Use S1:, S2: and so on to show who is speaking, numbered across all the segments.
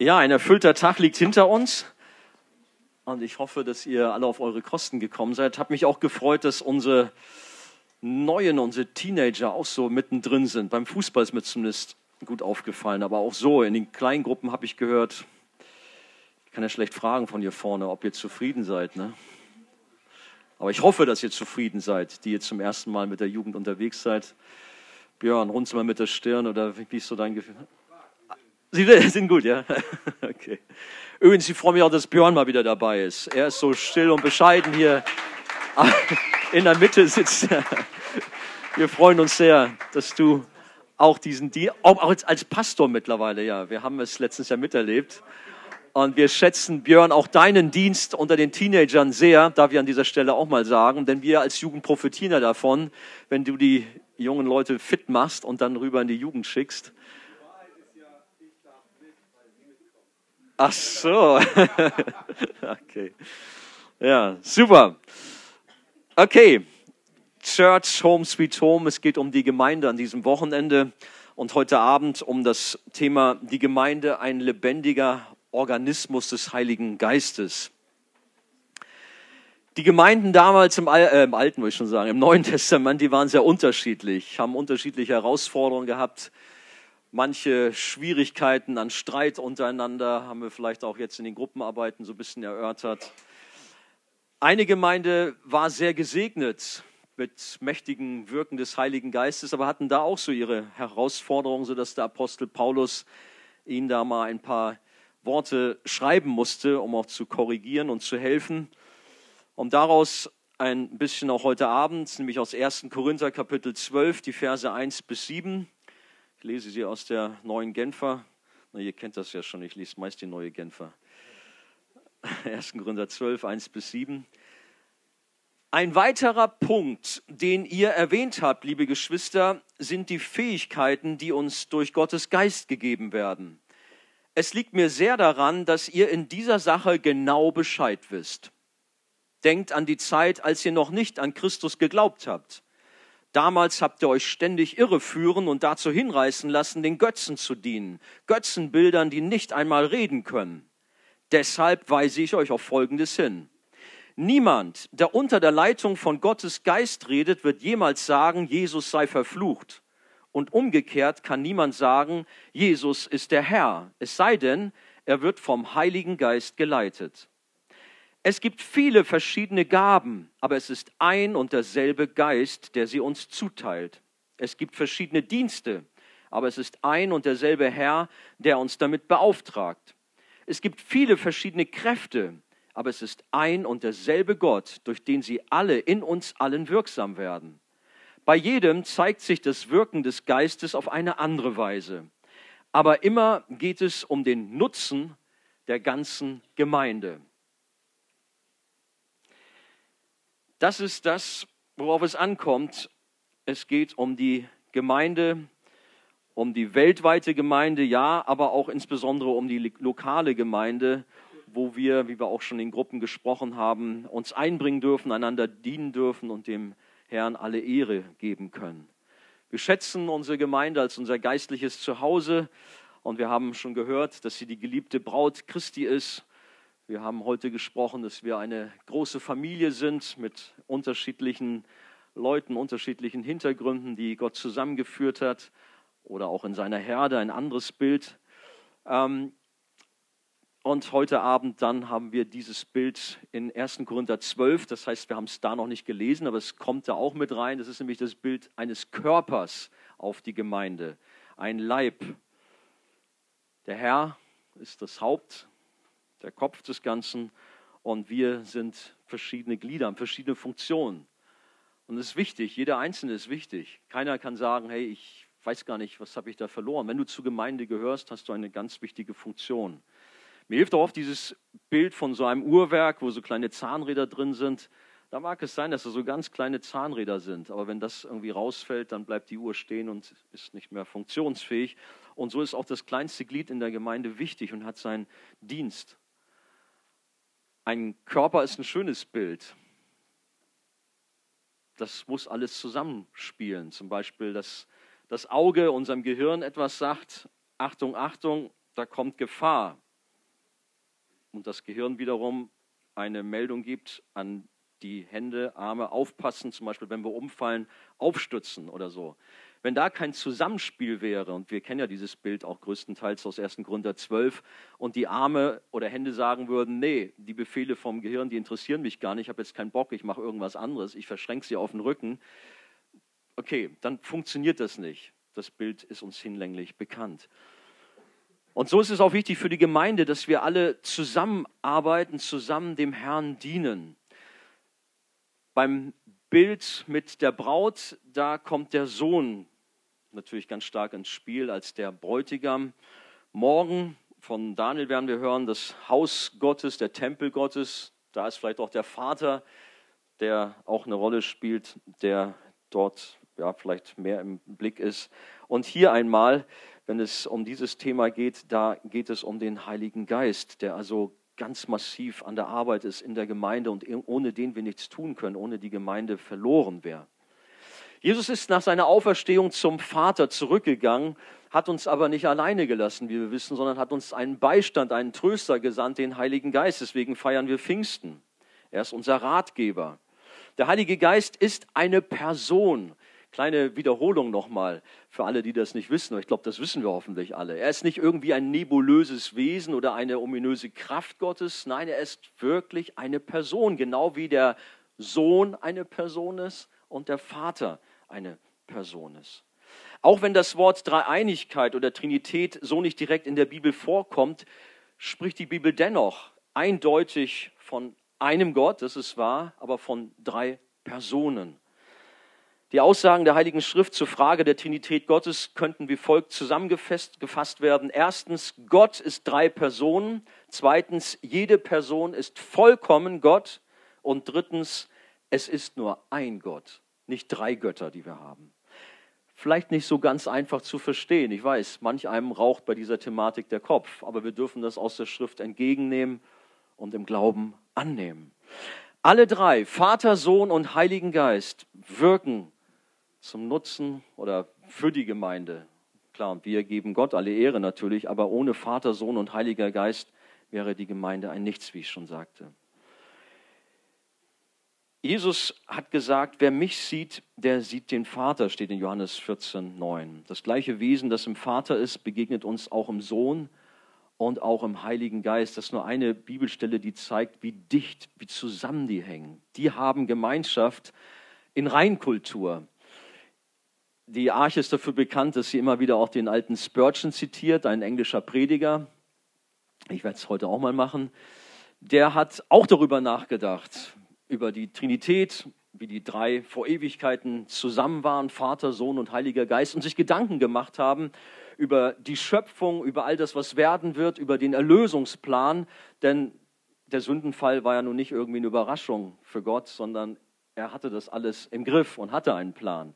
S1: Ja, ein erfüllter Tag liegt hinter uns. Und ich hoffe, dass ihr alle auf eure Kosten gekommen seid. Hat mich auch gefreut, dass unsere Neuen, unsere Teenager auch so mittendrin sind. Beim Fußball ist mir zumindest gut aufgefallen. Aber auch so, in den kleinen Gruppen habe ich gehört, ich kann ja schlecht fragen von hier vorne, ob ihr zufrieden seid. Ne? Aber ich hoffe, dass ihr zufrieden seid, die ihr zum ersten Mal mit der Jugend unterwegs seid. Björn, runzel mal mit der Stirn oder wie ist so dein Gefühl? Sie sind gut, ja? Okay. Übrigens, ich freue mich auch, dass Björn mal wieder dabei ist. Er ist so still und bescheiden hier in der Mitte sitzt. Wir freuen uns sehr, dass du auch diesen, auch als, als Pastor mittlerweile, ja, wir haben es letztens ja miterlebt. Und wir schätzen, Björn, auch deinen Dienst unter den Teenagern sehr, darf ich an dieser Stelle auch mal sagen, denn wir als Jugend profitieren ja davon, wenn du die jungen Leute fit machst und dann rüber in die Jugend schickst. Ach so. okay. Ja, super. Okay. Church, Home, Sweet Home. Es geht um die Gemeinde an diesem Wochenende und heute Abend um das Thema die Gemeinde, ein lebendiger Organismus des Heiligen Geistes. Die Gemeinden damals im, Al äh, im Alten, muss ich schon sagen, im Neuen Testament, die waren sehr unterschiedlich, haben unterschiedliche Herausforderungen gehabt manche Schwierigkeiten an Streit untereinander, haben wir vielleicht auch jetzt in den Gruppenarbeiten so ein bisschen erörtert. Eine Gemeinde war sehr gesegnet mit mächtigen Wirken des Heiligen Geistes, aber hatten da auch so ihre Herausforderungen, sodass der Apostel Paulus ihnen da mal ein paar Worte schreiben musste, um auch zu korrigieren und zu helfen. Um daraus ein bisschen auch heute Abend, nämlich aus 1. Korinther Kapitel 12, die Verse 1 bis 7, ich lese sie aus der neuen Genfer. Na, ihr kennt das ja schon, ich lese meist die neue Genfer. 1. Korinther 12, 1 bis 7. Ein weiterer Punkt, den ihr erwähnt habt, liebe Geschwister, sind die Fähigkeiten, die uns durch Gottes Geist gegeben werden. Es liegt mir sehr daran, dass ihr in dieser Sache genau Bescheid wisst. Denkt an die Zeit, als ihr noch nicht an Christus geglaubt habt. Damals habt ihr euch ständig irreführen und dazu hinreißen lassen, den Götzen zu dienen. Götzenbildern, die nicht einmal reden können. Deshalb weise ich euch auf Folgendes hin. Niemand, der unter der Leitung von Gottes Geist redet, wird jemals sagen, Jesus sei verflucht. Und umgekehrt kann niemand sagen, Jesus ist der Herr, es sei denn, er wird vom Heiligen Geist geleitet. Es gibt viele verschiedene Gaben, aber es ist ein und derselbe Geist, der sie uns zuteilt. Es gibt verschiedene Dienste, aber es ist ein und derselbe Herr, der uns damit beauftragt. Es gibt viele verschiedene Kräfte, aber es ist ein und derselbe Gott, durch den sie alle in uns allen wirksam werden. Bei jedem zeigt sich das Wirken des Geistes auf eine andere Weise. Aber immer geht es um den Nutzen der ganzen Gemeinde. Das ist das, worauf es ankommt. Es geht um die Gemeinde, um die weltweite Gemeinde, ja, aber auch insbesondere um die lokale Gemeinde, wo wir, wie wir auch schon in Gruppen gesprochen haben, uns einbringen dürfen, einander dienen dürfen und dem Herrn alle Ehre geben können. Wir schätzen unsere Gemeinde als unser geistliches Zuhause und wir haben schon gehört, dass sie die geliebte Braut Christi ist wir haben heute gesprochen, dass wir eine große Familie sind mit unterschiedlichen Leuten, unterschiedlichen Hintergründen, die Gott zusammengeführt hat oder auch in seiner Herde ein anderes Bild. Ähm, und heute Abend dann haben wir dieses Bild in 1. Korinther 12. Das heißt, wir haben es da noch nicht gelesen, aber es kommt da auch mit rein. Das ist nämlich das Bild eines Körpers auf die Gemeinde. Ein Leib. Der Herr ist das Haupt der Kopf des Ganzen und wir sind verschiedene Glieder, haben verschiedene Funktionen. Und es ist wichtig, jeder Einzelne ist wichtig. Keiner kann sagen, hey, ich weiß gar nicht, was habe ich da verloren. Wenn du zur Gemeinde gehörst, hast du eine ganz wichtige Funktion. Mir hilft auch oft dieses Bild von so einem Uhrwerk, wo so kleine Zahnräder drin sind. Da mag es sein, dass da so ganz kleine Zahnräder sind, aber wenn das irgendwie rausfällt, dann bleibt die Uhr stehen und ist nicht mehr funktionsfähig. Und so ist auch das kleinste Glied in der Gemeinde wichtig und hat seinen Dienst. Ein Körper ist ein schönes Bild. Das muss alles zusammenspielen. Zum Beispiel, dass das Auge unserem Gehirn etwas sagt, Achtung, Achtung, da kommt Gefahr. und das Gehirn wiederum eine Meldung gibt an die Hände, Arme aufpassen, zum Beispiel wenn wir umfallen, aufstützen oder so. Wenn da kein Zusammenspiel wäre, und wir kennen ja dieses Bild auch größtenteils aus 1. Korinther 12, und die Arme oder Hände sagen würden, nee, die Befehle vom Gehirn, die interessieren mich gar nicht, ich habe jetzt keinen Bock, ich mache irgendwas anderes, ich verschränke sie auf den Rücken, okay, dann funktioniert das nicht. Das Bild ist uns hinlänglich bekannt. Und so ist es auch wichtig für die Gemeinde, dass wir alle zusammenarbeiten, zusammen dem Herrn dienen. Beim Bild mit der Braut, da kommt der Sohn natürlich ganz stark ins Spiel als der Bräutigam. Morgen von Daniel werden wir hören, das Haus Gottes, der Tempel Gottes, da ist vielleicht auch der Vater, der auch eine Rolle spielt, der dort ja, vielleicht mehr im Blick ist. Und hier einmal, wenn es um dieses Thema geht, da geht es um den Heiligen Geist, der also ganz massiv an der Arbeit ist in der Gemeinde und ohne den wir nichts tun können, ohne die Gemeinde verloren wäre. Jesus ist nach seiner Auferstehung zum Vater zurückgegangen, hat uns aber nicht alleine gelassen, wie wir wissen, sondern hat uns einen Beistand, einen Tröster gesandt, den Heiligen Geist. Deswegen feiern wir Pfingsten. Er ist unser Ratgeber. Der Heilige Geist ist eine Person. Kleine Wiederholung nochmal für alle, die das nicht wissen. Ich glaube, das wissen wir hoffentlich alle. Er ist nicht irgendwie ein nebulöses Wesen oder eine ominöse Kraft Gottes. Nein, er ist wirklich eine Person, genau wie der Sohn eine Person ist und der Vater eine Person ist. Auch wenn das Wort Dreieinigkeit oder Trinität so nicht direkt in der Bibel vorkommt, spricht die Bibel dennoch eindeutig von einem Gott, das ist wahr, aber von drei Personen. Die Aussagen der Heiligen Schrift zur Frage der Trinität Gottes könnten wie folgt zusammengefasst werden. Erstens, Gott ist drei Personen. Zweitens, jede Person ist vollkommen Gott. Und drittens, es ist nur ein Gott, nicht drei Götter, die wir haben. Vielleicht nicht so ganz einfach zu verstehen. Ich weiß, manch einem raucht bei dieser Thematik der Kopf, aber wir dürfen das aus der Schrift entgegennehmen und im Glauben annehmen. Alle drei, Vater, Sohn und Heiligen Geist, wirken zum Nutzen oder für die Gemeinde. Klar, wir geben Gott alle Ehre natürlich, aber ohne Vater, Sohn und Heiliger Geist wäre die Gemeinde ein Nichts, wie ich schon sagte. Jesus hat gesagt, wer mich sieht, der sieht den Vater, steht in Johannes 14, 9. Das gleiche Wesen, das im Vater ist, begegnet uns auch im Sohn und auch im Heiligen Geist. Das ist nur eine Bibelstelle, die zeigt, wie dicht, wie zusammen die hängen. Die haben Gemeinschaft in Reinkultur. Die Arche ist dafür bekannt, dass sie immer wieder auch den alten Spurgeon zitiert, ein englischer Prediger. Ich werde es heute auch mal machen. Der hat auch darüber nachgedacht, über die Trinität, wie die drei vor Ewigkeiten zusammen waren, Vater, Sohn und Heiliger Geist, und sich Gedanken gemacht haben über die Schöpfung, über all das, was werden wird, über den Erlösungsplan. Denn der Sündenfall war ja nun nicht irgendwie eine Überraschung für Gott, sondern er hatte das alles im Griff und hatte einen Plan.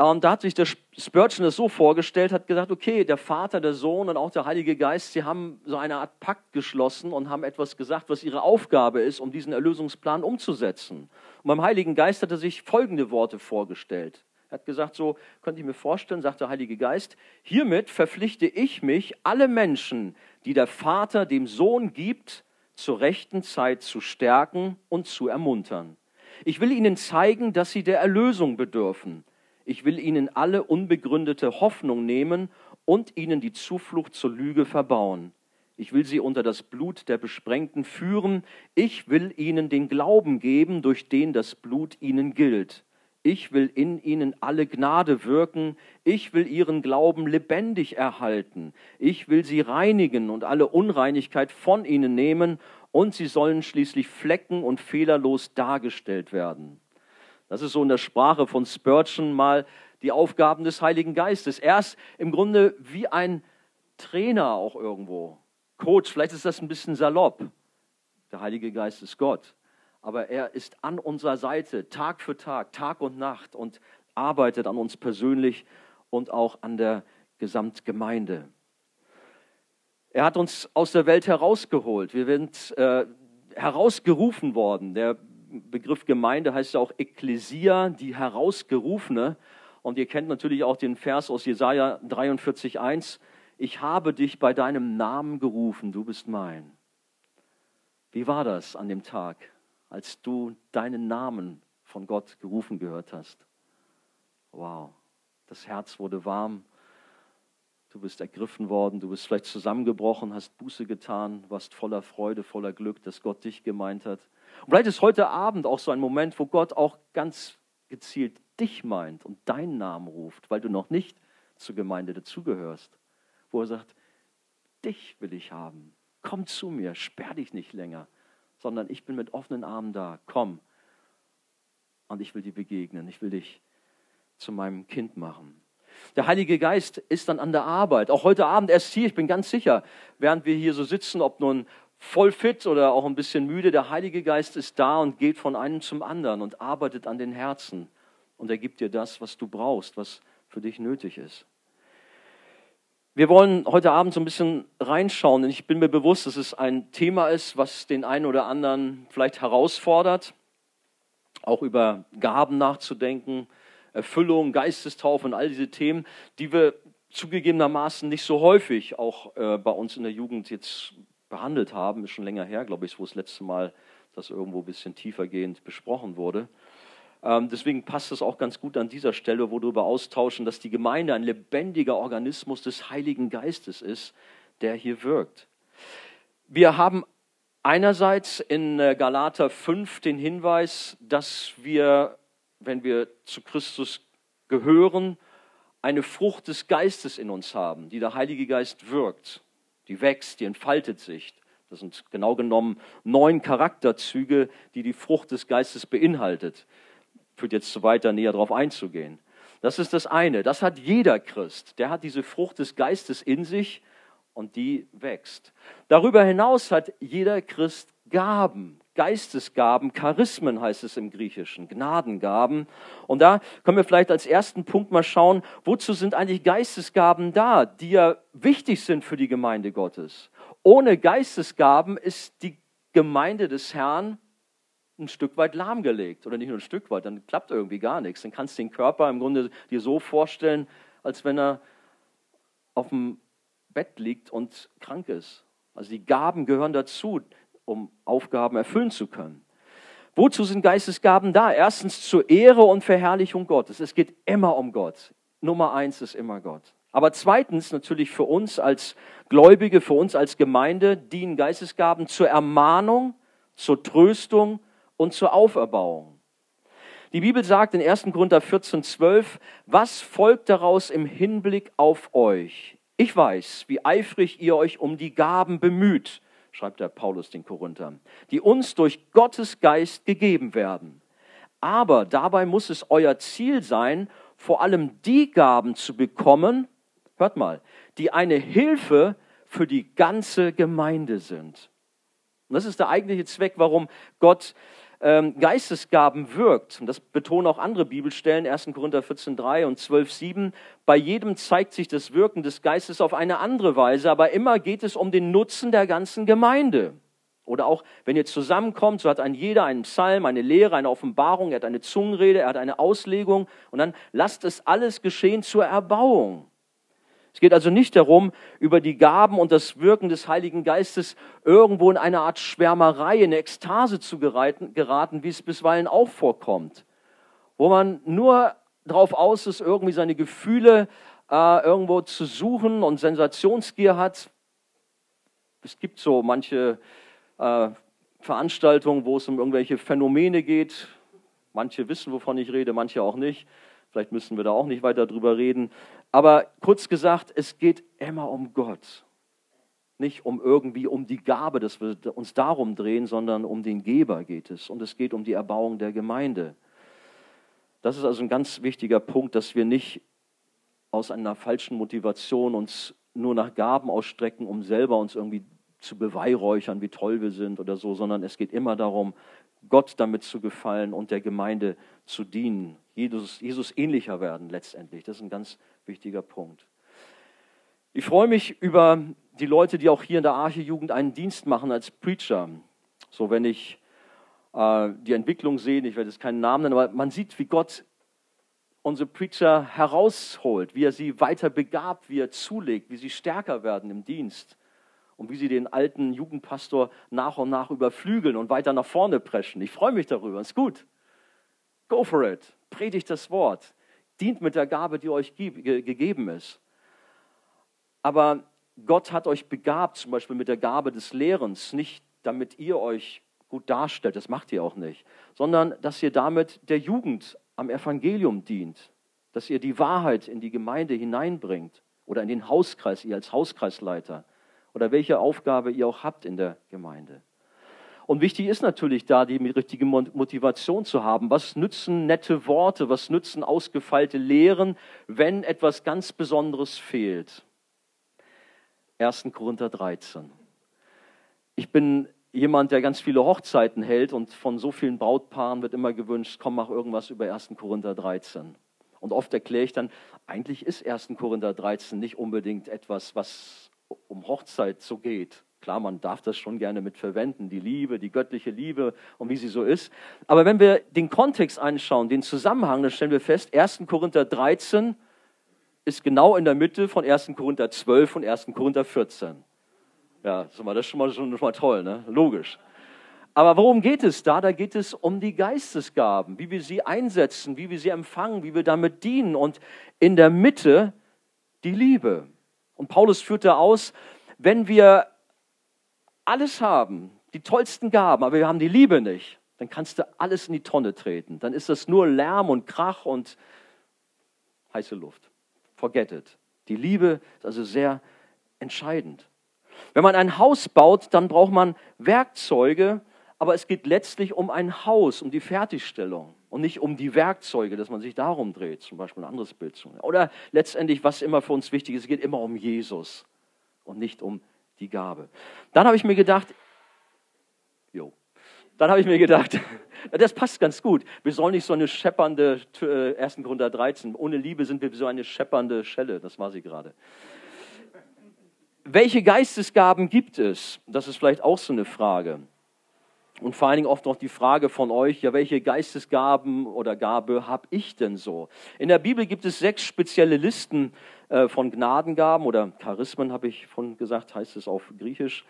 S1: Und da hat sich der Spurgeon das so vorgestellt, hat gesagt, okay, der Vater, der Sohn und auch der Heilige Geist, sie haben so eine Art Pakt geschlossen und haben etwas gesagt, was ihre Aufgabe ist, um diesen Erlösungsplan umzusetzen. Und beim Heiligen Geist hat er sich folgende Worte vorgestellt. Er hat gesagt, so könnte ich mir vorstellen, sagt der Heilige Geist, hiermit verpflichte ich mich, alle Menschen, die der Vater dem Sohn gibt, zur rechten Zeit zu stärken und zu ermuntern. Ich will ihnen zeigen, dass sie der Erlösung bedürfen ich will ihnen alle unbegründete Hoffnung nehmen und ihnen die Zuflucht zur Lüge verbauen. Ich will sie unter das Blut der Besprengten führen. Ich will ihnen den Glauben geben, durch den das Blut ihnen gilt. Ich will in ihnen alle Gnade wirken. Ich will ihren Glauben lebendig erhalten. Ich will sie reinigen und alle Unreinigkeit von ihnen nehmen. Und sie sollen schließlich flecken und fehlerlos dargestellt werden. Das ist so in der Sprache von Spurgeon mal die Aufgaben des Heiligen Geistes. Er ist im Grunde wie ein Trainer auch irgendwo. Coach, vielleicht ist das ein bisschen salopp. Der Heilige Geist ist Gott. Aber er ist an unserer Seite Tag für Tag, Tag und Nacht und arbeitet an uns persönlich und auch an der Gesamtgemeinde. Er hat uns aus der Welt herausgeholt. Wir sind äh, herausgerufen worden. Der Begriff Gemeinde heißt ja auch Ekklesia, die Herausgerufene. Und ihr kennt natürlich auch den Vers aus Jesaja 43,1. Ich habe dich bei deinem Namen gerufen, du bist mein. Wie war das an dem Tag, als du deinen Namen von Gott gerufen gehört hast? Wow, das Herz wurde warm. Du bist ergriffen worden, du bist vielleicht zusammengebrochen, hast Buße getan, warst voller Freude, voller Glück, dass Gott dich gemeint hat. Vielleicht ist heute Abend auch so ein Moment, wo Gott auch ganz gezielt dich meint und deinen Namen ruft, weil du noch nicht zur Gemeinde dazugehörst, wo er sagt, dich will ich haben, komm zu mir, sperr dich nicht länger, sondern ich bin mit offenen Armen da, komm. Und ich will dir begegnen, ich will dich zu meinem Kind machen. Der Heilige Geist ist dann an der Arbeit. Auch heute Abend erst hier, ich bin ganz sicher, während wir hier so sitzen, ob nun voll fit oder auch ein bisschen müde, der Heilige Geist ist da und geht von einem zum anderen und arbeitet an den Herzen. Und er gibt dir das, was du brauchst, was für dich nötig ist. Wir wollen heute Abend so ein bisschen reinschauen, denn ich bin mir bewusst, dass es ein Thema ist, was den einen oder anderen vielleicht herausfordert, auch über Gaben nachzudenken, Erfüllung, Geistestaufe und all diese Themen, die wir zugegebenermaßen nicht so häufig auch äh, bei uns in der Jugend jetzt behandelt haben. Ist schon länger her, glaube ich, wo das letzte Mal das irgendwo ein bisschen tiefergehend besprochen wurde. Ähm, deswegen passt es auch ganz gut an dieser Stelle, wo wir darüber austauschen, dass die Gemeinde ein lebendiger Organismus des Heiligen Geistes ist, der hier wirkt. Wir haben einerseits in äh, Galater 5 den Hinweis, dass wir wenn wir zu Christus gehören, eine Frucht des Geistes in uns haben, die der Heilige Geist wirkt, die wächst, die entfaltet sich. Das sind genau genommen neun Charakterzüge, die die Frucht des Geistes beinhaltet. Führt jetzt zu weiter, näher darauf einzugehen. Das ist das eine. Das hat jeder Christ. Der hat diese Frucht des Geistes in sich und die wächst. Darüber hinaus hat jeder Christ Gaben, Geistesgaben, Charismen heißt es im Griechischen, Gnadengaben. Und da können wir vielleicht als ersten Punkt mal schauen, wozu sind eigentlich Geistesgaben da, die ja wichtig sind für die Gemeinde Gottes. Ohne Geistesgaben ist die Gemeinde des Herrn ein Stück weit lahmgelegt. Oder nicht nur ein Stück weit, dann klappt irgendwie gar nichts. Dann kannst du den Körper im Grunde dir so vorstellen, als wenn er auf dem Bett liegt und krank ist. Also die Gaben gehören dazu um Aufgaben erfüllen zu können. Wozu sind Geistesgaben da? Erstens zur Ehre und Verherrlichung Gottes. Es geht immer um Gott. Nummer eins ist immer Gott. Aber zweitens natürlich für uns als Gläubige, für uns als Gemeinde dienen Geistesgaben zur Ermahnung, zur Tröstung und zur Auferbauung. Die Bibel sagt in 1. Korinther 14, 12, was folgt daraus im Hinblick auf euch? Ich weiß, wie eifrig ihr euch um die Gaben bemüht schreibt der Paulus den Korinthern, die uns durch Gottes Geist gegeben werden. Aber dabei muss es euer Ziel sein, vor allem die Gaben zu bekommen, hört mal, die eine Hilfe für die ganze Gemeinde sind. Und das ist der eigentliche Zweck, warum Gott ähm, Geistesgaben wirkt. Und das betonen auch andere Bibelstellen, 1. Korinther 14,3 und 12,7. Bei jedem zeigt sich das Wirken des Geistes auf eine andere Weise, aber immer geht es um den Nutzen der ganzen Gemeinde. Oder auch, wenn ihr zusammenkommt, so hat ein jeder einen Psalm, eine Lehre, eine Offenbarung, er hat eine Zungenrede, er hat eine Auslegung und dann lasst es alles geschehen zur Erbauung. Es geht also nicht darum, über die Gaben und das Wirken des Heiligen Geistes irgendwo in eine Art Schwärmerei, in Ekstase zu geraten, wie es bisweilen auch vorkommt, wo man nur darauf aus ist, irgendwie seine Gefühle äh, irgendwo zu suchen und Sensationsgier hat. Es gibt so manche äh, Veranstaltungen, wo es um irgendwelche Phänomene geht. Manche wissen, wovon ich rede, manche auch nicht. Vielleicht müssen wir da auch nicht weiter drüber reden. Aber kurz gesagt, es geht immer um Gott. Nicht um irgendwie um die Gabe, dass wir uns darum drehen, sondern um den Geber geht es. Und es geht um die Erbauung der Gemeinde. Das ist also ein ganz wichtiger Punkt, dass wir nicht aus einer falschen Motivation uns nur nach Gaben ausstrecken, um selber uns irgendwie zu beweihräuchern, wie toll wir sind oder so, sondern es geht immer darum, Gott damit zu gefallen und der Gemeinde zu dienen. Jesus, Jesus ähnlicher werden letztendlich. Das ist ein ganz wichtiger Punkt. Ich freue mich über die Leute, die auch hier in der Arche-Jugend einen Dienst machen als Preacher. So, wenn ich äh, die Entwicklung sehe, ich werde jetzt keinen Namen nennen, aber man sieht, wie Gott unsere Preacher herausholt, wie er sie weiter begabt, wie er zulegt, wie sie stärker werden im Dienst. und wie sie den alten Jugendpastor nach und nach überflügeln und weiter nach vorne preschen. Ich freue mich darüber, ist gut. Go for it. Predigt das Wort. Dient mit der Gabe, die euch gegeben ist. Aber Gott hat euch begabt, zum Beispiel mit der Gabe des Lehrens, nicht damit ihr euch gut darstellt, das macht ihr auch nicht, sondern dass ihr damit der Jugend am Evangelium dient, dass ihr die Wahrheit in die Gemeinde hineinbringt oder in den Hauskreis, ihr als Hauskreisleiter oder welche Aufgabe ihr auch habt in der Gemeinde. Und wichtig ist natürlich da, die richtige Motivation zu haben. Was nützen nette Worte, was nützen ausgefeilte Lehren, wenn etwas ganz Besonderes fehlt? 1. Korinther 13. Ich bin jemand, der ganz viele Hochzeiten hält und von so vielen Brautpaaren wird immer gewünscht, komm, mach irgendwas über 1. Korinther 13. Und oft erkläre ich dann, eigentlich ist 1. Korinther 13 nicht unbedingt etwas, was um Hochzeit so geht. Klar, man darf das schon gerne mit verwenden, die Liebe, die göttliche Liebe und wie sie so ist. Aber wenn wir den Kontext anschauen, den Zusammenhang, dann stellen wir fest, 1. Korinther 13 ist genau in der Mitte von 1. Korinther 12 und 1. Korinther 14. Ja, das ist schon mal, schon mal toll, ne? logisch. Aber worum geht es da? Da geht es um die Geistesgaben, wie wir sie einsetzen, wie wir sie empfangen, wie wir damit dienen. Und in der Mitte die Liebe. Und Paulus führt da aus, wenn wir alles haben, die tollsten Gaben, aber wir haben die Liebe nicht, dann kannst du alles in die Tonne treten. Dann ist das nur Lärm und Krach und heiße Luft. Forget it. Die Liebe ist also sehr entscheidend. Wenn man ein Haus baut, dann braucht man Werkzeuge, aber es geht letztlich um ein Haus, um die Fertigstellung und nicht um die Werkzeuge, dass man sich darum dreht, zum Beispiel ein anderes Bild zu. Oder letztendlich, was immer für uns wichtig ist, es geht immer um Jesus und nicht um die Gabe. Dann habe ich mir gedacht, jo, dann habe ich mir gedacht, das passt ganz gut. Wir sollen nicht so eine scheppernde, 1. Korinther 13, ohne Liebe sind wir so eine scheppernde Schelle, das war sie gerade. Welche Geistesgaben gibt es? Das ist vielleicht auch so eine Frage. Und vor allen Dingen oft noch die Frage von euch, ja, welche Geistesgaben oder Gabe habe ich denn so? In der Bibel gibt es sechs spezielle Listen äh, von Gnadengaben oder Charismen, habe ich von gesagt, heißt es auf Griechisch,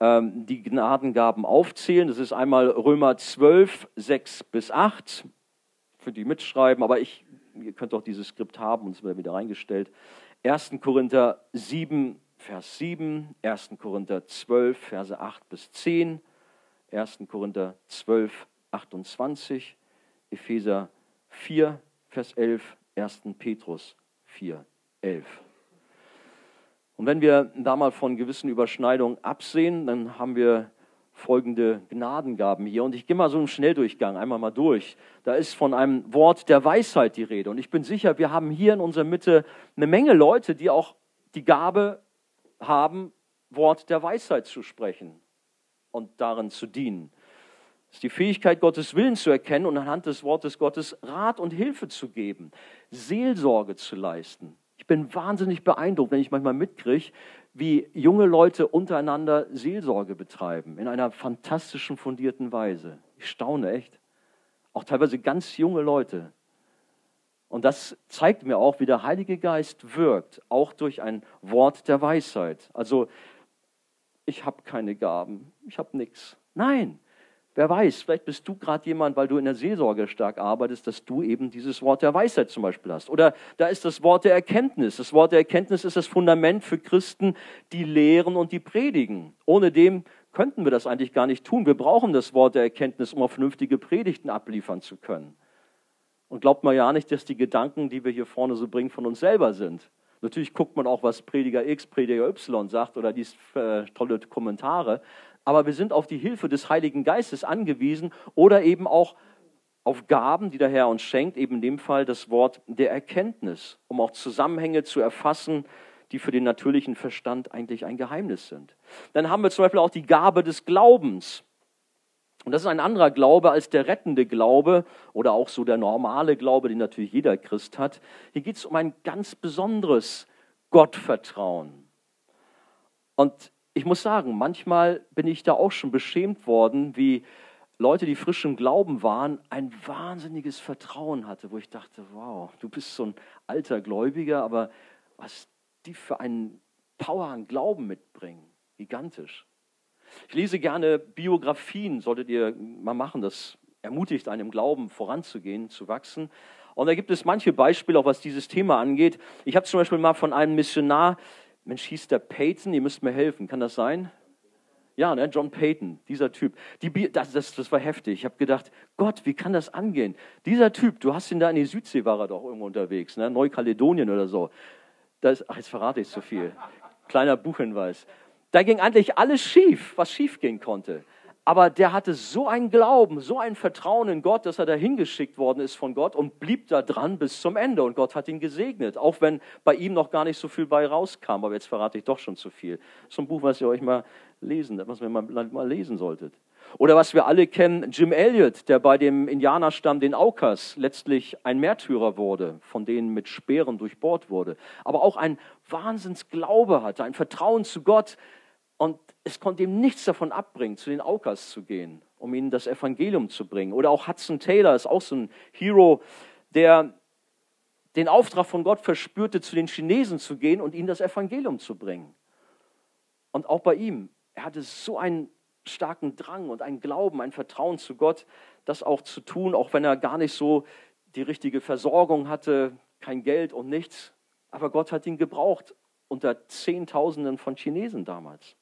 S1: ähm, die Gnadengaben aufzählen. Das ist einmal Römer 12, 6 bis 8, für die mitschreiben, aber ich, ihr könnt auch dieses Skript haben und es wird wieder reingestellt. 1. Korinther 7, Vers 7, 1. Korinther 12, Verse 8 bis 10, 1. Korinther 12, 28, Epheser 4, Vers 11, 1. Petrus 4, 11. Und wenn wir da mal von gewissen Überschneidungen absehen, dann haben wir folgende Gnadengaben hier. Und ich gehe mal so im Schnelldurchgang einmal mal durch. Da ist von einem Wort der Weisheit die Rede. Und ich bin sicher, wir haben hier in unserer Mitte eine Menge Leute, die auch die Gabe haben, Wort der Weisheit zu sprechen und darin zu dienen. Das ist die Fähigkeit, Gottes Willen zu erkennen und anhand des Wortes Gottes Rat und Hilfe zu geben, Seelsorge zu leisten. Ich bin wahnsinnig beeindruckt, wenn ich manchmal mitkriege, wie junge Leute untereinander Seelsorge betreiben, in einer fantastischen, fundierten Weise. Ich staune echt. Auch teilweise ganz junge Leute. Und das zeigt mir auch, wie der Heilige Geist wirkt, auch durch ein Wort der Weisheit. Also ich habe keine Gaben, ich habe nichts. Nein, wer weiß, vielleicht bist du gerade jemand, weil du in der Seelsorge stark arbeitest, dass du eben dieses Wort der Weisheit zum Beispiel hast. Oder da ist das Wort der Erkenntnis. Das Wort der Erkenntnis ist das Fundament für Christen, die lehren und die predigen. Ohne dem könnten wir das eigentlich gar nicht tun. Wir brauchen das Wort der Erkenntnis, um auch vernünftige Predigten abliefern zu können. Und glaubt mal ja nicht, dass die Gedanken, die wir hier vorne so bringen, von uns selber sind. Natürlich guckt man auch, was Prediger X, Prediger Y sagt oder dies äh, tolle Kommentare. Aber wir sind auf die Hilfe des Heiligen Geistes angewiesen oder eben auch auf Gaben, die der Herr uns schenkt, eben in dem Fall das Wort der Erkenntnis, um auch Zusammenhänge zu erfassen, die für den natürlichen Verstand eigentlich ein Geheimnis sind. Dann haben wir zum Beispiel auch die Gabe des Glaubens. Und das ist ein anderer Glaube als der rettende Glaube oder auch so der normale Glaube, den natürlich jeder Christ hat. Hier geht es um ein ganz besonderes Gottvertrauen. Und ich muss sagen, manchmal bin ich da auch schon beschämt worden, wie Leute, die frisch im Glauben waren, ein wahnsinniges Vertrauen hatte, wo ich dachte, wow, du bist so ein alter Gläubiger, aber was die für einen Power an Glauben mitbringen. Gigantisch. Ich lese gerne Biografien, solltet ihr mal machen, das ermutigt einen im Glauben voranzugehen, zu wachsen. Und da gibt es manche Beispiele, auch was dieses Thema angeht. Ich habe zum Beispiel mal von einem Missionar, Mensch, hieß der Peyton, ihr müsst mir helfen, kann das sein? Ja, ne, John Payton, dieser Typ. Die, das, das, das war heftig. Ich habe gedacht, Gott, wie kann das angehen? Dieser Typ, du hast ihn da in die Südsee, war er doch irgendwo unterwegs, ne? Neukaledonien oder so. Das, ach, jetzt verrate ich zu viel. Kleiner Buchhinweis. Da ging eigentlich alles schief, was schief gehen konnte. Aber der hatte so einen Glauben, so ein Vertrauen in Gott, dass er dahin geschickt worden ist von Gott und blieb da dran bis zum Ende. Und Gott hat ihn gesegnet, auch wenn bei ihm noch gar nicht so viel bei rauskam. Aber jetzt verrate ich doch schon zu viel. Ist ein Buch, was ihr euch mal lesen, was ihr mal, mal lesen solltet. Oder was wir alle kennen, Jim Elliot, der bei dem Indianerstamm, den Aukas, letztlich ein Märtyrer wurde, von denen mit Speeren durchbohrt wurde. Aber auch ein Wahnsinnsglaube hatte, ein Vertrauen zu Gott, und es konnte ihm nichts davon abbringen, zu den Aukas zu gehen, um ihnen das Evangelium zu bringen. Oder auch Hudson Taylor ist auch so ein Hero, der den Auftrag von Gott verspürte, zu den Chinesen zu gehen und ihnen das Evangelium zu bringen. Und auch bei ihm, er hatte so einen starken Drang und einen Glauben, ein Vertrauen zu Gott, das auch zu tun, auch wenn er gar nicht so die richtige Versorgung hatte, kein Geld und nichts. Aber Gott hat ihn gebraucht unter Zehntausenden von Chinesen damals.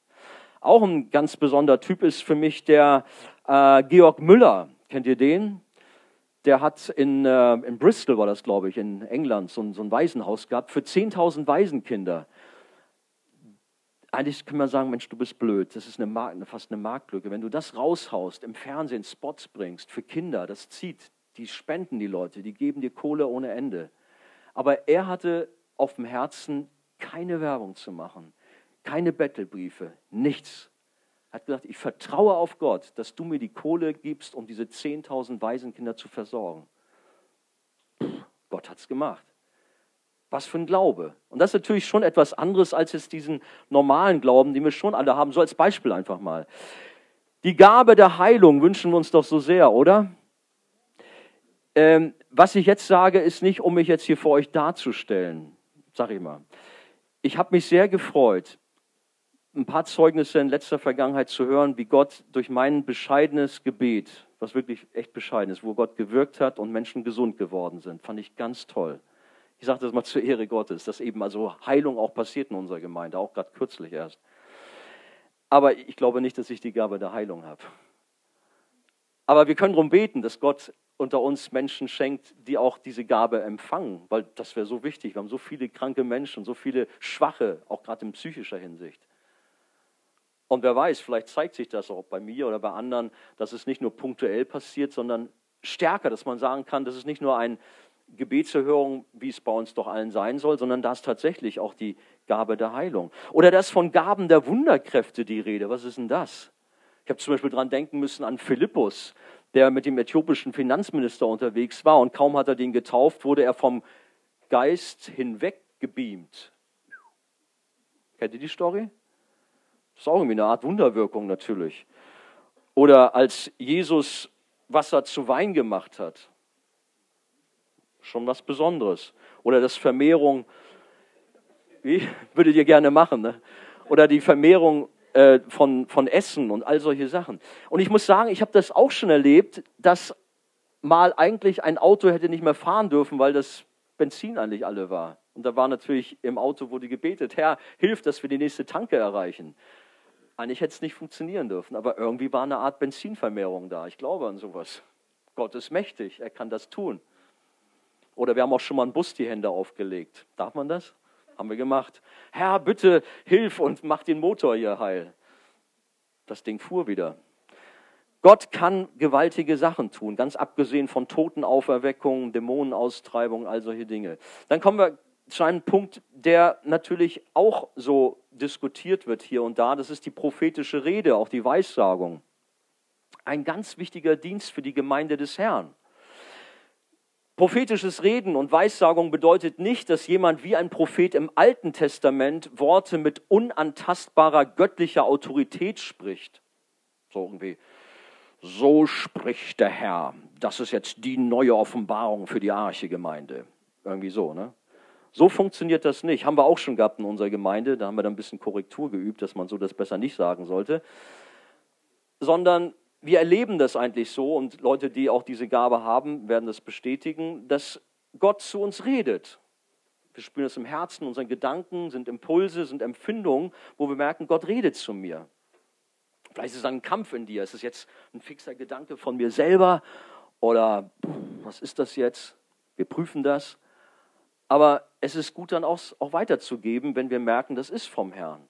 S1: Auch ein ganz besonderer Typ ist für mich der äh, Georg Müller. Kennt ihr den? Der hat in, äh, in Bristol, war das glaube ich, in England, so ein, so ein Waisenhaus gehabt für 10.000 Waisenkinder. Eigentlich kann man sagen, Mensch, du bist blöd. Das ist eine Mark, fast eine Marktlücke. Wenn du das raushaust, im Fernsehen Spots bringst für Kinder, das zieht. Die spenden die Leute, die geben dir Kohle ohne Ende. Aber er hatte auf dem Herzen, keine Werbung zu machen keine Bettelbriefe, nichts. Er hat gesagt, ich vertraue auf Gott, dass du mir die Kohle gibst, um diese 10.000 Waisenkinder zu versorgen. Puh, Gott es gemacht. Was für ein Glaube. Und das ist natürlich schon etwas anderes als jetzt diesen normalen Glauben, den wir schon alle haben. So als Beispiel einfach mal. Die Gabe der Heilung wünschen wir uns doch so sehr, oder? Ähm, was ich jetzt sage, ist nicht, um mich jetzt hier vor euch darzustellen, sag ich mal. Ich habe mich sehr gefreut, ein paar Zeugnisse in letzter Vergangenheit zu hören, wie Gott durch mein bescheidenes Gebet, was wirklich echt bescheiden ist, wo Gott gewirkt hat und Menschen gesund geworden sind, fand ich ganz toll. Ich sage das mal zur Ehre Gottes, dass eben also Heilung auch passiert in unserer Gemeinde, auch gerade kürzlich erst. Aber ich glaube nicht, dass ich die Gabe der Heilung habe. Aber wir können darum beten, dass Gott unter uns Menschen schenkt, die auch diese Gabe empfangen, weil das wäre so wichtig. Wir haben so viele kranke Menschen, so viele Schwache, auch gerade in psychischer Hinsicht. Und wer weiß, vielleicht zeigt sich das auch bei mir oder bei anderen, dass es nicht nur punktuell passiert, sondern stärker, dass man sagen kann, das ist nicht nur ein Gebetserhörung, wie es bei uns doch allen sein soll, sondern da ist tatsächlich auch die Gabe der Heilung. Oder das von Gaben der Wunderkräfte die Rede. Was ist denn das? Ich habe zum Beispiel daran denken müssen an Philippus, der mit dem äthiopischen Finanzminister unterwegs war und kaum hat er den getauft, wurde er vom Geist hinweggebeamt. Kennt ihr die Story? Ist auch irgendwie eine Art Wunderwirkung natürlich. Oder als Jesus Wasser zu Wein gemacht hat. Schon was Besonderes. Oder das Vermehrung, wie würdet ihr gerne machen, ne? Oder die Vermehrung äh, von, von Essen und all solche Sachen. Und ich muss sagen, ich habe das auch schon erlebt, dass mal eigentlich ein Auto hätte nicht mehr fahren dürfen, weil das Benzin eigentlich alle war. Und da war natürlich im Auto wurde gebetet, Herr, hilf, dass wir die nächste Tanke erreichen. Eigentlich hätte es nicht funktionieren dürfen, aber irgendwie war eine Art Benzinvermehrung da. Ich glaube an sowas. Gott ist mächtig, er kann das tun. Oder wir haben auch schon mal einen Bus die Hände aufgelegt. Darf man das? Haben wir gemacht. Herr, bitte hilf und mach den Motor hier heil. Das Ding fuhr wieder. Gott kann gewaltige Sachen tun, ganz abgesehen von Totenauferweckungen, Dämonenaustreibung, all solche Dinge. Dann kommen wir zu einem Punkt, der natürlich auch so diskutiert wird hier und da. Das ist die prophetische Rede, auch die Weissagung. Ein ganz wichtiger Dienst für die Gemeinde des Herrn. Prophetisches Reden und Weissagung bedeutet nicht, dass jemand wie ein Prophet im Alten Testament Worte mit unantastbarer göttlicher Autorität spricht. So irgendwie, so spricht der Herr. Das ist jetzt die neue Offenbarung für die Arche-Gemeinde. Irgendwie so, ne? So funktioniert das nicht. Haben wir auch schon gehabt in unserer Gemeinde. Da haben wir dann ein bisschen Korrektur geübt, dass man so das besser nicht sagen sollte. Sondern wir erleben das eigentlich so und Leute, die auch diese Gabe haben, werden das bestätigen, dass Gott zu uns redet. Wir spüren es im Herzen, unseren Gedanken sind Impulse, sind Empfindungen, wo wir merken, Gott redet zu mir. Vielleicht ist es ein Kampf in dir. Ist es jetzt ein fixer Gedanke von mir selber oder was ist das jetzt? Wir prüfen das. Aber es ist gut dann auch, auch weiterzugeben, wenn wir merken, das ist vom Herrn.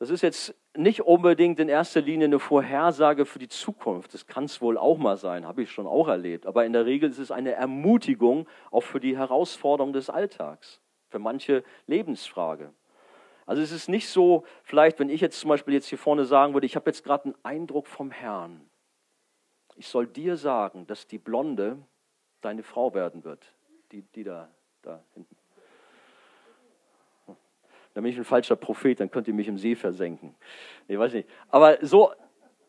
S1: Das ist jetzt nicht unbedingt in erster Linie eine Vorhersage für die Zukunft. Das kann es wohl auch mal sein, habe ich schon auch erlebt. Aber in der Regel ist es eine Ermutigung auch für die Herausforderung des Alltags, für manche Lebensfrage. Also es ist nicht so, vielleicht, wenn ich jetzt zum Beispiel jetzt hier vorne sagen würde, ich habe jetzt gerade einen Eindruck vom Herrn. Ich soll dir sagen, dass die Blonde deine Frau werden wird, die, die da, da hinten dann bin ich ein falscher Prophet, dann könnt ihr mich im See versenken. Ich weiß nicht. Aber so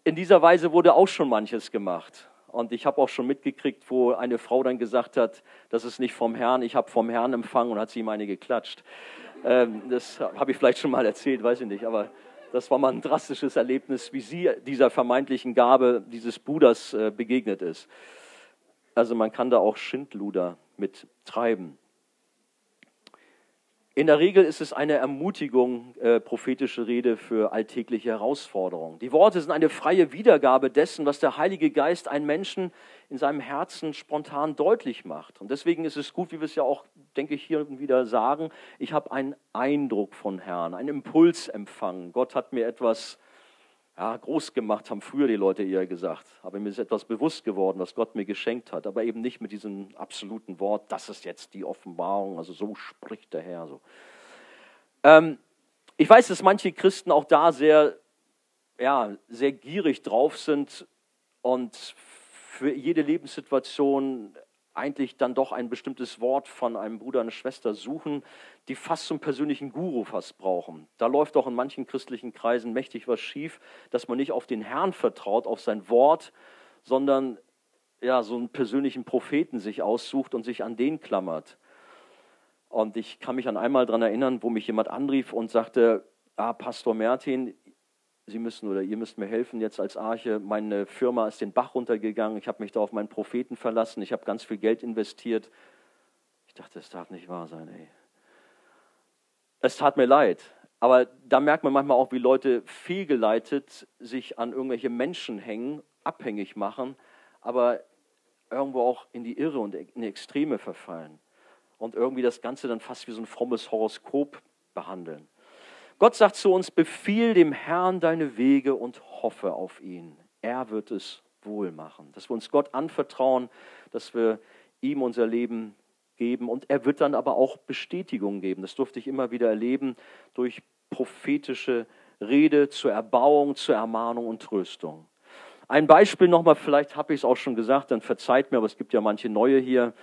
S1: in dieser Weise wurde auch schon manches gemacht. Und ich habe auch schon mitgekriegt, wo eine Frau dann gesagt hat, das ist nicht vom Herrn, ich habe vom Herrn empfangen und hat sie ihm eine geklatscht. Ähm, das habe ich vielleicht schon mal erzählt, weiß ich nicht. Aber das war mal ein drastisches Erlebnis, wie sie dieser vermeintlichen Gabe dieses Bruders äh, begegnet ist. Also man kann da auch Schindluder mit treiben. In der Regel ist es eine Ermutigung, äh, prophetische Rede für alltägliche Herausforderungen. Die Worte sind eine freie Wiedergabe dessen, was der Heilige Geist einem Menschen in seinem Herzen spontan deutlich macht. Und deswegen ist es gut, wie wir es ja auch, denke ich, hier wieder sagen, ich habe einen Eindruck von Herrn, einen Impuls empfangen. Gott hat mir etwas ja, groß gemacht, haben früher die Leute eher gesagt. Aber mir ist etwas bewusst geworden, was Gott mir geschenkt hat. Aber eben nicht mit diesem absoluten Wort, das ist jetzt die Offenbarung, also so spricht der Herr. So. Ähm, ich weiß, dass manche Christen auch da sehr, ja, sehr gierig drauf sind und für jede Lebenssituation eigentlich dann doch ein bestimmtes Wort von einem Bruder, einer Schwester suchen, die fast zum persönlichen Guru fast brauchen. Da läuft auch in manchen christlichen Kreisen mächtig was schief, dass man nicht auf den Herrn vertraut, auf sein Wort, sondern ja, so einen persönlichen Propheten sich aussucht und sich an den klammert. Und ich kann mich an einmal daran erinnern, wo mich jemand anrief und sagte, ah, Pastor Mertin, Sie müssen oder ihr müsst mir helfen jetzt als Arche. Meine Firma ist den Bach runtergegangen. Ich habe mich da auf meinen Propheten verlassen. Ich habe ganz viel Geld investiert. Ich dachte, das darf nicht wahr sein, ey. Es tat mir leid. Aber da merkt man manchmal auch, wie Leute fehlgeleitet sich an irgendwelche Menschen hängen, abhängig machen, aber irgendwo auch in die Irre und in die Extreme verfallen. Und irgendwie das Ganze dann fast wie so ein frommes Horoskop behandeln. Gott sagt zu uns, befiehl dem Herrn deine Wege und hoffe auf ihn. Er wird es wohl machen. Dass wir uns Gott anvertrauen, dass wir ihm unser Leben geben und er wird dann aber auch Bestätigung geben. Das durfte ich immer wieder erleben durch prophetische Rede zur Erbauung, zur Ermahnung und Tröstung. Ein Beispiel nochmal, vielleicht habe ich es auch schon gesagt, dann verzeiht mir, aber es gibt ja manche neue hier.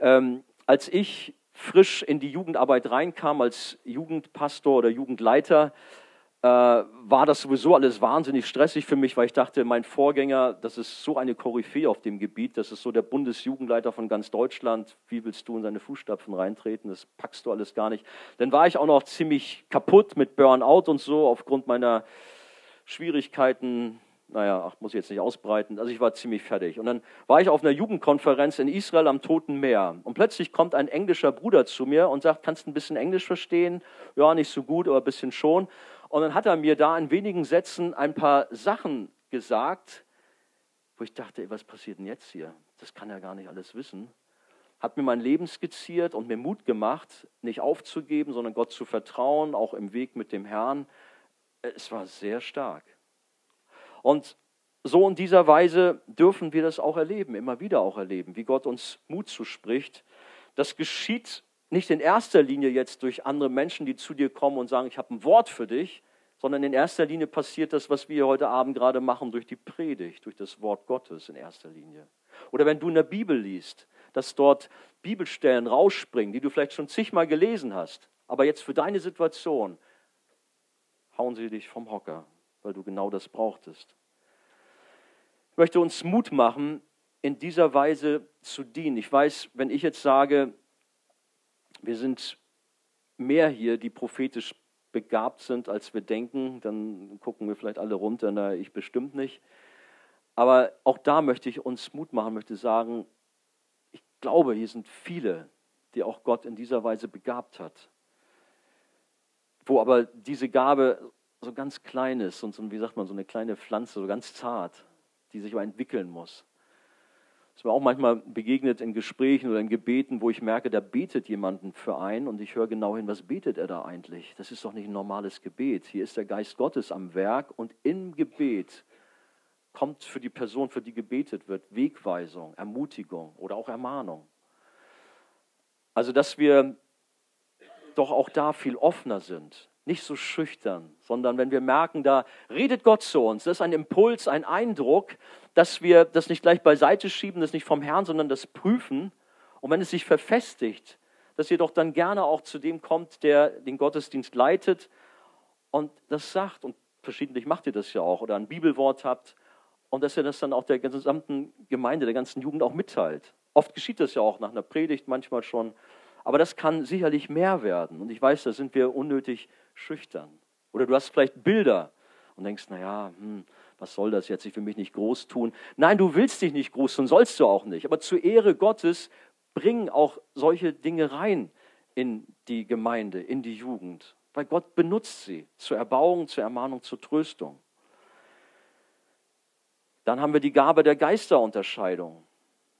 S1: Ähm, als ich frisch in die Jugendarbeit reinkam als Jugendpastor oder Jugendleiter, äh, war das sowieso alles wahnsinnig stressig für mich, weil ich dachte, mein Vorgänger, das ist so eine Koryphäe auf dem Gebiet, das ist so der Bundesjugendleiter von ganz Deutschland. Wie willst du in seine Fußstapfen reintreten? Das packst du alles gar nicht. Dann war ich auch noch ziemlich kaputt mit Burnout und so aufgrund meiner Schwierigkeiten naja, ach, muss ich jetzt nicht ausbreiten. Also ich war ziemlich fertig. Und dann war ich auf einer Jugendkonferenz in Israel am Toten Meer. Und plötzlich kommt ein englischer Bruder zu mir und sagt, kannst du ein bisschen Englisch verstehen? Ja, nicht so gut, aber ein bisschen schon. Und dann hat er mir da in wenigen Sätzen ein paar Sachen gesagt, wo ich dachte, was passiert denn jetzt hier? Das kann er gar nicht alles wissen. Hat mir mein Leben skizziert und mir Mut gemacht, nicht aufzugeben, sondern Gott zu vertrauen, auch im Weg mit dem Herrn. Es war sehr stark. Und so in dieser Weise dürfen wir das auch erleben, immer wieder auch erleben, wie Gott uns Mut zuspricht. Das geschieht nicht in erster Linie jetzt durch andere Menschen, die zu dir kommen und sagen, ich habe ein Wort für dich, sondern in erster Linie passiert das, was wir heute Abend gerade machen, durch die Predigt, durch das Wort Gottes in erster Linie. Oder wenn du in der Bibel liest, dass dort Bibelstellen rausspringen, die du vielleicht schon zigmal gelesen hast, aber jetzt für deine Situation hauen sie dich vom Hocker, weil du genau das brauchtest. Ich möchte uns Mut machen, in dieser Weise zu dienen. Ich weiß, wenn ich jetzt sage, wir sind mehr hier, die prophetisch begabt sind, als wir denken. Dann gucken wir vielleicht alle runter, na, ich bestimmt nicht. Aber auch da möchte ich uns Mut machen, möchte sagen, ich glaube, hier sind viele, die auch Gott in dieser Weise begabt hat. Wo aber diese Gabe so ganz klein ist und so, wie sagt man, so eine kleine Pflanze, so ganz zart, die sich entwickeln muss. Es ist mir auch manchmal begegnet in Gesprächen oder in Gebeten, wo ich merke, da betet jemanden für einen und ich höre genau hin, was betet er da eigentlich? Das ist doch nicht ein normales Gebet. Hier ist der Geist Gottes am Werk und im Gebet kommt für die Person, für die gebetet wird, Wegweisung, Ermutigung oder auch Ermahnung. Also, dass wir doch auch da viel offener sind, nicht so schüchtern, sondern wenn wir merken, da redet Gott zu uns, das ist ein Impuls, ein Eindruck, dass wir das nicht gleich beiseite schieben, das nicht vom Herrn, sondern das prüfen. Und wenn es sich verfestigt, dass ihr doch dann gerne auch zu dem kommt, der den Gottesdienst leitet und das sagt. Und verschiedentlich macht ihr das ja auch oder ein Bibelwort habt und dass ihr das dann auch der gesamten Gemeinde, der ganzen Jugend auch mitteilt. Oft geschieht das ja auch nach einer Predigt, manchmal schon. Aber das kann sicherlich mehr werden. Und ich weiß, da sind wir unnötig schüchtern. Oder du hast vielleicht Bilder und denkst, naja, hm, was soll das jetzt? Ich will mich nicht groß tun. Nein, du willst dich nicht groß tun, sollst du auch nicht. Aber zur Ehre Gottes bringen auch solche Dinge rein in die Gemeinde, in die Jugend. Weil Gott benutzt sie zur Erbauung, zur Ermahnung, zur Tröstung. Dann haben wir die Gabe der Geisterunterscheidung.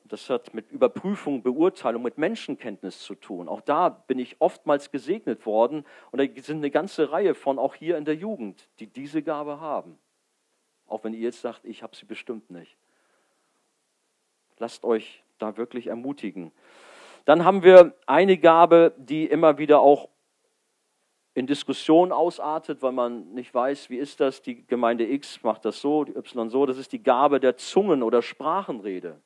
S1: Das hat mit Überprüfung, Beurteilung, mit Menschenkenntnis zu tun. Auch da bin ich oftmals gesegnet worden. Und da sind eine ganze Reihe von, auch hier in der Jugend, die diese Gabe haben. Auch wenn ihr jetzt sagt, ich habe sie bestimmt nicht. Lasst euch da wirklich ermutigen. Dann haben wir eine Gabe, die immer wieder auch in Diskussion ausartet, weil man nicht weiß, wie ist das, die Gemeinde X macht das so, die Y so. Das ist die Gabe der Zungen- oder Sprachenrede.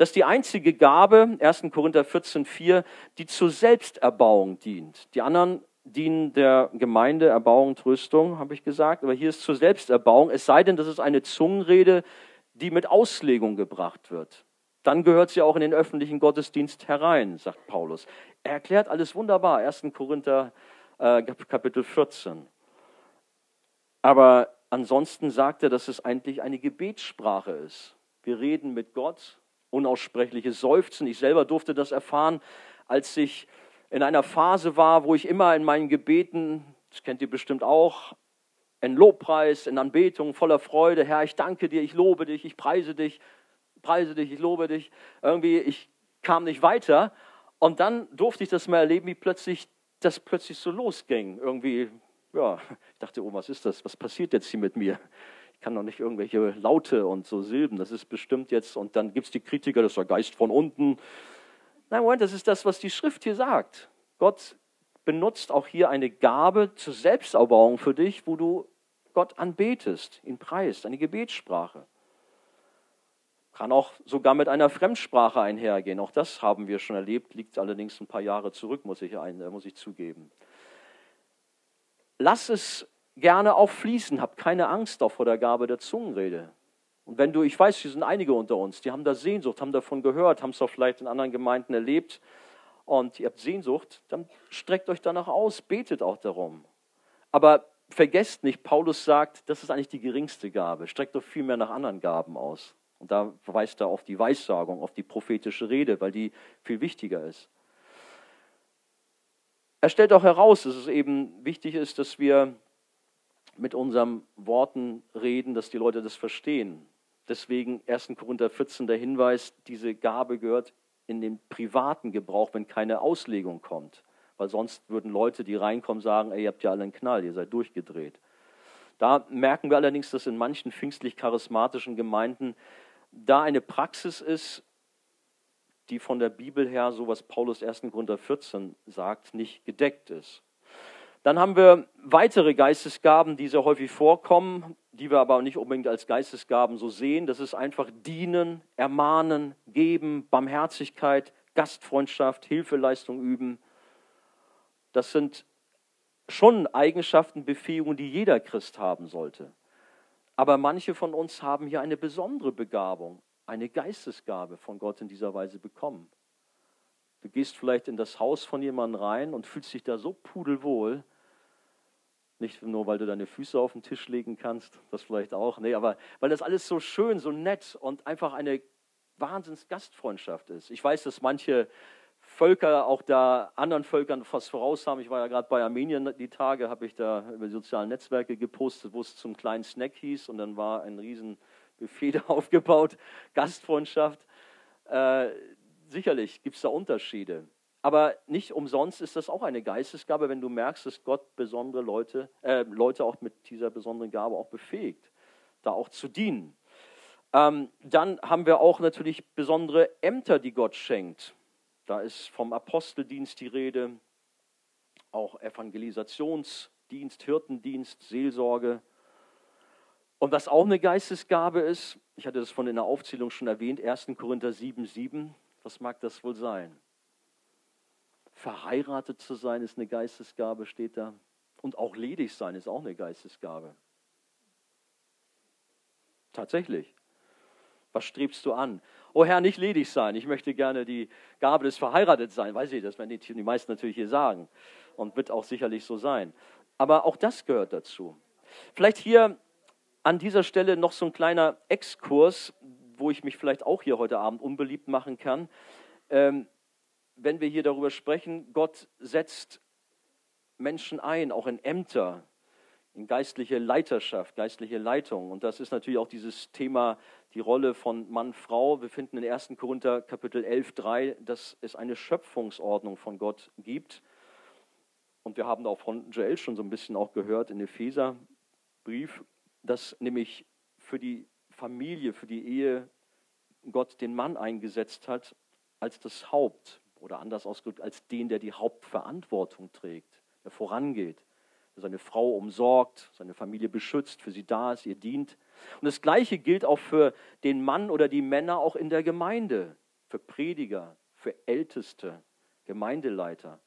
S1: Das ist die einzige Gabe, 1. Korinther 14, 4, die zur Selbsterbauung dient. Die anderen dienen der Gemeinde, Erbauung, Tröstung, habe ich gesagt, aber hier ist zur Selbsterbauung, es sei denn, das ist eine Zungenrede, die mit Auslegung gebracht wird. Dann gehört sie auch in den öffentlichen Gottesdienst herein, sagt Paulus. Er erklärt alles wunderbar, 1. Korinther äh, Kapitel 14. Aber ansonsten sagt er, dass es eigentlich eine Gebetssprache ist. Wir reden mit Gott unaussprechliches Seufzen. Ich selber durfte das erfahren, als ich in einer Phase war, wo ich immer in meinen Gebeten, das kennt ihr bestimmt auch, in Lobpreis, in Anbetung, voller Freude, Herr, ich danke dir, ich lobe dich, ich preise dich, preise dich, ich lobe dich. Irgendwie, ich kam nicht weiter. Und dann durfte ich das mal erleben, wie plötzlich das plötzlich so losging. Irgendwie, ja, ich dachte, oh, was ist das? Was passiert jetzt hier mit mir? Ich kann doch nicht irgendwelche Laute und so Silben, das ist bestimmt jetzt, und dann gibt es die Kritiker, das ist der Geist von unten. Nein, Moment, das ist das, was die Schrift hier sagt. Gott benutzt auch hier eine Gabe zur Selbsterbauung für dich, wo du Gott anbetest, ihn preist, eine Gebetssprache. Kann auch sogar mit einer Fremdsprache einhergehen. Auch das haben wir schon erlebt, liegt allerdings ein paar Jahre zurück, muss ich, ein, muss ich zugeben. Lass es gerne auch fließen. Habt keine Angst vor der Gabe der Zungenrede. Und wenn du, ich weiß, hier sind einige unter uns, die haben da Sehnsucht, haben davon gehört, haben es auch vielleicht in anderen Gemeinden erlebt und ihr habt Sehnsucht, dann streckt euch danach aus, betet auch darum. Aber vergesst nicht, Paulus sagt, das ist eigentlich die geringste Gabe. Streckt doch viel mehr nach anderen Gaben aus. Und da verweist er auf die Weissagung, auf die prophetische Rede, weil die viel wichtiger ist. Er stellt auch heraus, dass es eben wichtig ist, dass wir mit unseren Worten reden, dass die Leute das verstehen. Deswegen 1. Korinther 14 der Hinweis, diese Gabe gehört in den privaten Gebrauch, wenn keine Auslegung kommt. Weil sonst würden Leute, die reinkommen, sagen, ey, ihr habt ja alle einen Knall, ihr seid durchgedreht. Da merken wir allerdings, dass in manchen pfingstlich-charismatischen Gemeinden da eine Praxis ist, die von der Bibel her, so was Paulus 1. Korinther 14 sagt, nicht gedeckt ist. Dann haben wir weitere Geistesgaben, die sehr häufig vorkommen, die wir aber nicht unbedingt als Geistesgaben so sehen. Das ist einfach dienen, ermahnen, geben, Barmherzigkeit, Gastfreundschaft, Hilfeleistung üben. Das sind schon Eigenschaften, Befähigungen, die jeder Christ haben sollte. Aber manche von uns haben hier eine besondere Begabung, eine Geistesgabe von Gott in dieser Weise bekommen. Du gehst vielleicht in das Haus von jemandem rein und fühlst dich da so pudelwohl. Nicht nur, weil du deine Füße auf den Tisch legen kannst, das vielleicht auch, nee, aber weil das alles so schön, so nett und einfach eine Wahnsinns Gastfreundschaft ist. Ich weiß, dass manche Völker auch da anderen Völkern was voraus haben. Ich war ja gerade bei Armenien die Tage, habe ich da über die sozialen Netzwerke gepostet, wo es zum kleinen Snack hieß und dann war ein riesen Buffet aufgebaut, Gastfreundschaft. Äh, sicherlich gibt es da Unterschiede. Aber nicht umsonst ist das auch eine Geistesgabe, wenn du merkst, dass Gott besondere Leute, äh, Leute auch mit dieser besonderen Gabe auch befähigt, da auch zu dienen. Ähm, dann haben wir auch natürlich besondere Ämter, die Gott schenkt. Da ist vom Aposteldienst die Rede, auch Evangelisationsdienst, Hirtendienst, Seelsorge. Und was auch eine Geistesgabe ist, ich hatte das von in der Aufzählung schon erwähnt, 1. Korinther 7, 7, was mag das wohl sein? Verheiratet zu sein ist eine Geistesgabe, steht da. Und auch ledig sein ist auch eine Geistesgabe. Tatsächlich. Was strebst du an? Oh Herr, nicht ledig sein. Ich möchte gerne die Gabe des Verheiratet sein. Weiß ich, das werden die, meisten natürlich hier sagen. Und wird auch sicherlich so sein. Aber auch das gehört dazu. Vielleicht hier an dieser Stelle noch so ein kleiner Exkurs, wo ich mich vielleicht auch hier heute Abend unbeliebt machen kann. Ähm, wenn wir hier darüber sprechen, Gott setzt Menschen ein, auch in Ämter, in geistliche Leiterschaft, geistliche Leitung. Und das ist natürlich auch dieses Thema, die Rolle von Mann, Frau. Wir finden in 1. Korinther Kapitel 11, 3, dass es eine Schöpfungsordnung von Gott gibt. Und wir haben auch von Joel schon so ein bisschen auch gehört in Epheserbrief, dass nämlich für die Familie, für die Ehe Gott den Mann eingesetzt hat als das Haupt oder anders ausgedrückt als den, der die Hauptverantwortung trägt, der vorangeht seine Frau umsorgt, seine Familie beschützt, für sie da ist, ihr dient. Und das Gleiche gilt auch für den Mann oder die Männer auch in der Gemeinde, für Prediger, für Älteste, Gemeindeleiter.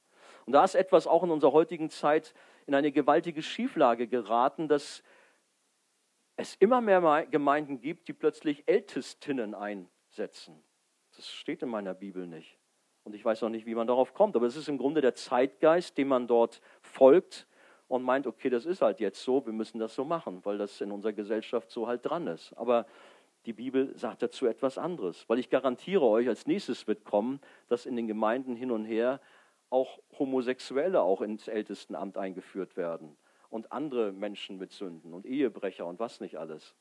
S1: Und da ist etwas auch in unserer heutigen Zeit in eine gewaltige Schieflage geraten, dass es immer mehr Gemeinden gibt, die plötzlich Ältestinnen einsetzen. Das steht in meiner Bibel nicht. Und ich weiß auch nicht, wie man darauf kommt. Aber es ist im Grunde der Zeitgeist, dem man dort folgt und meint, okay, das ist halt jetzt so, wir müssen das so machen, weil das in unserer Gesellschaft so halt dran ist. Aber die Bibel sagt dazu etwas anderes, weil ich garantiere euch, als nächstes wird kommen, dass in den Gemeinden hin und her auch Homosexuelle auch ins Ältestenamt eingeführt werden und andere Menschen mit Sünden und Ehebrecher und was nicht alles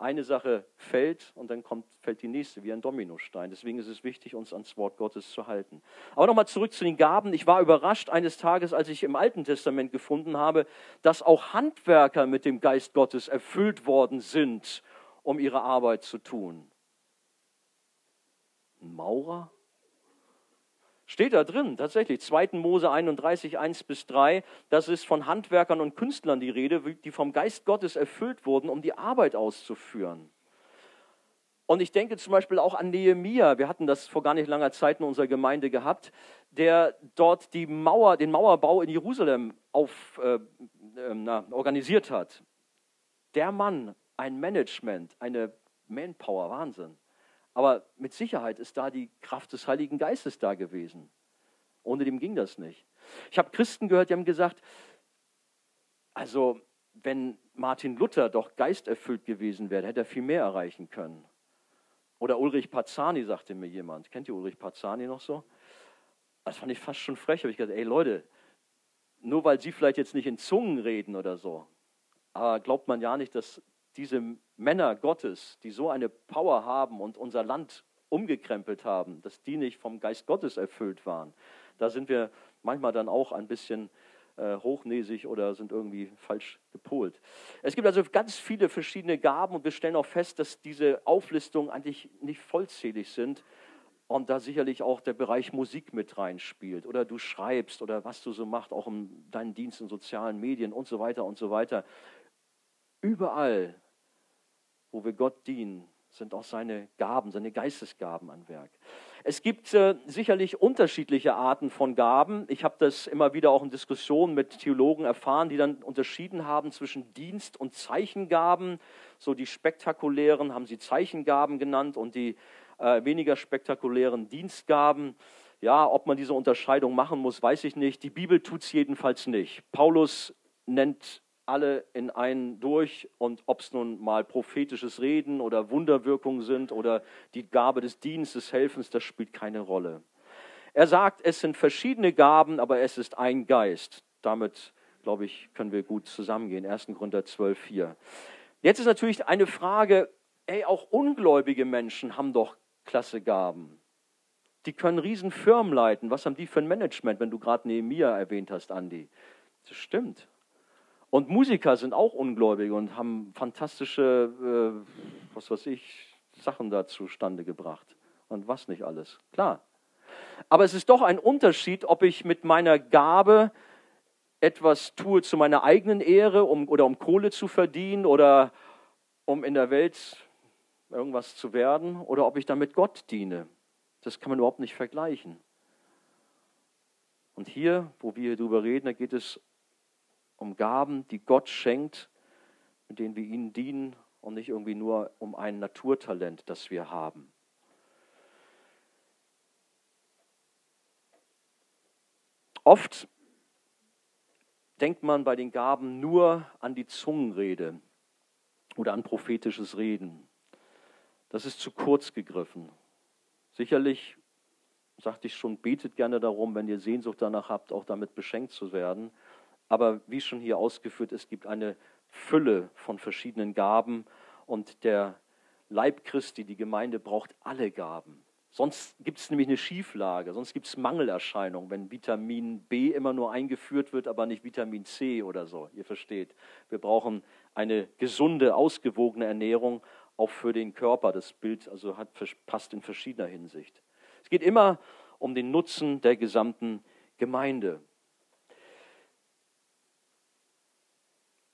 S1: eine Sache fällt und dann kommt, fällt die nächste wie ein Dominostein. Deswegen ist es wichtig, uns ans Wort Gottes zu halten. Aber nochmal zurück zu den Gaben. Ich war überrascht eines Tages, als ich im Alten Testament gefunden habe, dass auch Handwerker mit dem Geist Gottes erfüllt worden sind, um ihre Arbeit zu tun. Ein Maurer? Steht da drin, tatsächlich. 2. Mose 31, 1 bis 3. Das ist von Handwerkern und Künstlern die Rede, die vom Geist Gottes erfüllt wurden, um die Arbeit auszuführen. Und ich denke zum Beispiel auch an Nehemia. Wir hatten das vor gar nicht langer Zeit in unserer Gemeinde gehabt, der dort die Mauer, den Mauerbau in Jerusalem auf, äh, äh, na, organisiert hat. Der Mann, ein Management, eine Manpower, Wahnsinn. Aber mit Sicherheit ist da die Kraft des Heiligen Geistes da gewesen. Ohne dem ging das nicht. Ich habe Christen gehört, die haben gesagt, also wenn Martin Luther doch geisterfüllt gewesen wäre, hätte er viel mehr erreichen können. Oder Ulrich Pazzani, sagte mir jemand. Kennt ihr Ulrich Pazzani noch so? Das fand ich fast schon frech. habe ich gesagt, ey Leute, nur weil sie vielleicht jetzt nicht in Zungen reden oder so, aber glaubt man ja nicht, dass diese Männer Gottes, die so eine Power haben und unser Land umgekrempelt haben, dass die nicht vom Geist Gottes erfüllt waren. Da sind wir manchmal dann auch ein bisschen äh, hochnäsig oder sind irgendwie falsch gepolt. Es gibt also ganz viele verschiedene Gaben und wir stellen auch fest, dass diese Auflistungen eigentlich nicht vollzählig sind und da sicherlich auch der Bereich Musik mit reinspielt oder du schreibst oder was du so machst, auch in deinen Dienst in sozialen Medien und so weiter und so weiter. Überall, wo wir Gott dienen, sind auch seine Gaben, seine Geistesgaben an Werk. Es gibt äh, sicherlich unterschiedliche Arten von Gaben. Ich habe das immer wieder auch in Diskussionen mit Theologen erfahren, die dann unterschieden haben zwischen Dienst und Zeichengaben. So die spektakulären haben sie Zeichengaben genannt und die äh, weniger spektakulären Dienstgaben. Ja, ob man diese Unterscheidung machen muss, weiß ich nicht. Die Bibel tut es jedenfalls nicht. Paulus nennt alle in einen durch und ob es nun mal prophetisches Reden oder Wunderwirkungen sind oder die Gabe des Dienstes, des Helfens, das spielt keine Rolle. Er sagt, es sind verschiedene Gaben, aber es ist ein Geist. Damit, glaube ich, können wir gut zusammengehen. 1. Korinther 12, 4. Jetzt ist natürlich eine Frage, ey, auch ungläubige Menschen haben doch klasse Gaben. Die können Riesenfirmen leiten. Was haben die für ein Management, wenn du gerade Nehemiah erwähnt hast, Andi? Das stimmt. Und Musiker sind auch ungläubig und haben fantastische, äh, was weiß ich, Sachen da zustande gebracht. Und was nicht alles. Klar. Aber es ist doch ein Unterschied, ob ich mit meiner Gabe etwas tue zu meiner eigenen Ehre um, oder um Kohle zu verdienen oder um in der Welt irgendwas zu werden oder ob ich damit Gott diene. Das kann man überhaupt nicht vergleichen. Und hier, wo wir darüber reden, da geht es um Gaben, die Gott schenkt, mit denen wir ihnen dienen und nicht irgendwie nur um ein Naturtalent, das wir haben. Oft denkt man bei den Gaben nur an die Zungenrede oder an prophetisches Reden. Das ist zu kurz gegriffen. Sicherlich, sagte ich schon, betet gerne darum, wenn ihr Sehnsucht danach habt, auch damit beschenkt zu werden. Aber wie schon hier ausgeführt, es gibt eine Fülle von verschiedenen Gaben und der Leib Christi, die Gemeinde, braucht alle Gaben. Sonst gibt es nämlich eine Schieflage, sonst gibt es Mangelerscheinungen, wenn Vitamin B immer nur eingeführt wird, aber nicht Vitamin C oder so. Ihr versteht. Wir brauchen eine gesunde, ausgewogene Ernährung, auch für den Körper. Das Bild also hat, passt in verschiedener Hinsicht. Es geht immer um den Nutzen der gesamten Gemeinde.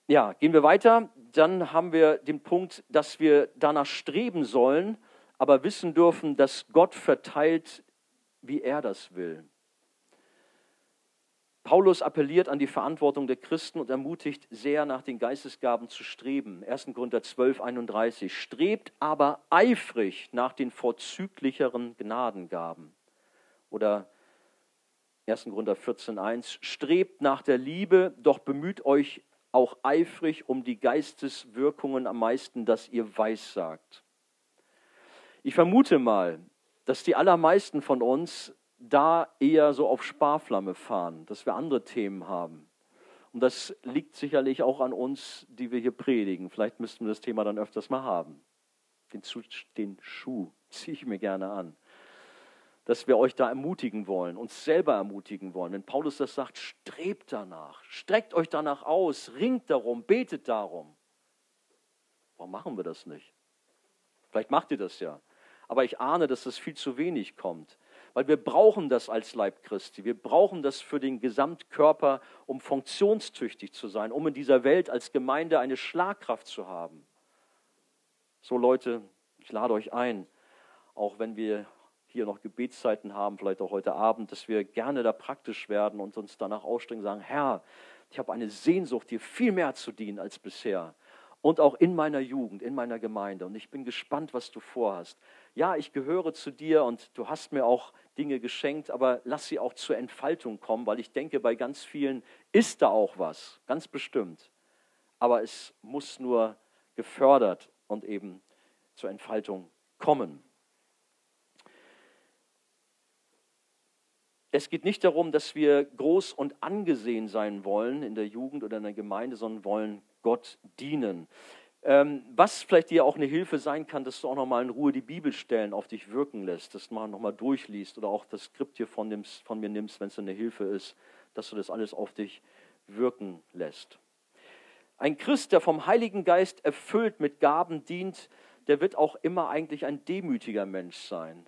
S1: Ja, gehen wir weiter. Dann haben wir den Punkt, dass wir danach streben sollen, aber wissen dürfen, dass Gott verteilt, wie er das will. Paulus appelliert an die Verantwortung der Christen und ermutigt sehr, nach den Geistesgaben zu streben. 1. Korinther 12, 31. Strebt aber eifrig nach den vorzüglicheren Gnadengaben. Oder 1. Korinther 14, 1. Strebt nach der Liebe, doch bemüht euch auch eifrig um die Geisteswirkungen am meisten, dass ihr weissagt. Ich vermute mal, dass die allermeisten von uns da eher so auf Sparflamme fahren, dass wir andere Themen haben. Und das liegt sicherlich auch an uns, die wir hier predigen. Vielleicht müssten wir das Thema dann öfters mal haben. Den, Schuh ziehe ich mir gerne an dass wir euch da ermutigen wollen, uns selber ermutigen wollen. Wenn Paulus das sagt, strebt danach, streckt euch danach aus, ringt darum, betet darum. Warum machen wir das nicht? Vielleicht macht ihr das ja. Aber ich ahne, dass das viel zu wenig kommt. Weil wir brauchen das als Leib Christi. Wir brauchen das für den Gesamtkörper, um funktionstüchtig zu sein, um in dieser Welt als Gemeinde eine Schlagkraft zu haben. So Leute, ich lade euch ein, auch wenn wir hier noch Gebetszeiten haben, vielleicht auch heute Abend, dass wir gerne da praktisch werden und uns danach ausstrengen, sagen, Herr, ich habe eine Sehnsucht, dir viel mehr zu dienen als bisher. Und auch in meiner Jugend, in meiner Gemeinde. Und ich bin gespannt, was du vorhast. Ja, ich gehöre zu dir und du hast mir auch Dinge geschenkt, aber lass sie auch zur Entfaltung kommen, weil ich denke, bei ganz vielen ist da auch was, ganz bestimmt. Aber es muss nur gefördert und eben zur Entfaltung kommen. Es geht nicht darum, dass wir groß und angesehen sein wollen in der Jugend oder in der Gemeinde, sondern wollen Gott dienen. Ähm, was vielleicht dir auch eine Hilfe sein kann, dass du auch nochmal in Ruhe die Bibelstellen auf dich wirken lässt, dass du nochmal durchliest oder auch das Skript hier von, nimmst, von mir nimmst, wenn es eine Hilfe ist, dass du das alles auf dich wirken lässt. Ein Christ, der vom Heiligen Geist erfüllt mit Gaben dient, der wird auch immer eigentlich ein demütiger Mensch sein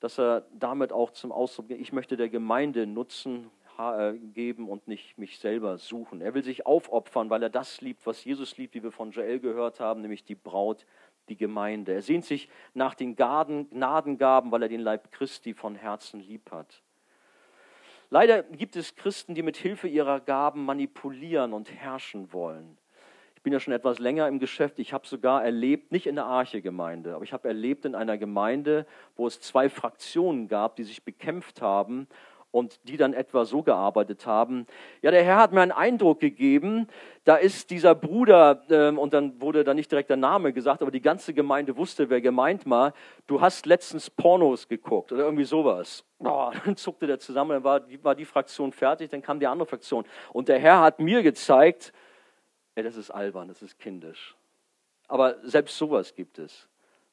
S1: dass er damit auch zum Ausdruck, ich möchte der Gemeinde Nutzen äh, geben und nicht mich selber suchen. Er will sich aufopfern, weil er das liebt, was Jesus liebt, wie wir von Joel gehört haben, nämlich die Braut, die Gemeinde. Er sehnt sich nach den Gnadengaben, weil er den Leib Christi von Herzen lieb hat. Leider gibt es Christen, die mit Hilfe ihrer Gaben manipulieren und herrschen wollen. Ich bin ja schon etwas länger im Geschäft. Ich habe sogar erlebt, nicht in der Arche-Gemeinde, aber ich habe erlebt in einer Gemeinde, wo es zwei Fraktionen gab, die sich bekämpft haben und die dann etwa so gearbeitet haben. Ja, der Herr hat mir einen Eindruck gegeben, da ist dieser Bruder, ähm, und dann wurde da nicht direkt der Name gesagt, aber die ganze Gemeinde wusste, wer gemeint war, du hast letztens Pornos geguckt oder irgendwie sowas. Oh, dann zuckte der zusammen, dann war, war die Fraktion fertig, dann kam die andere Fraktion. Und der Herr hat mir gezeigt, ey, das ist albern, das ist kindisch. Aber selbst sowas gibt es.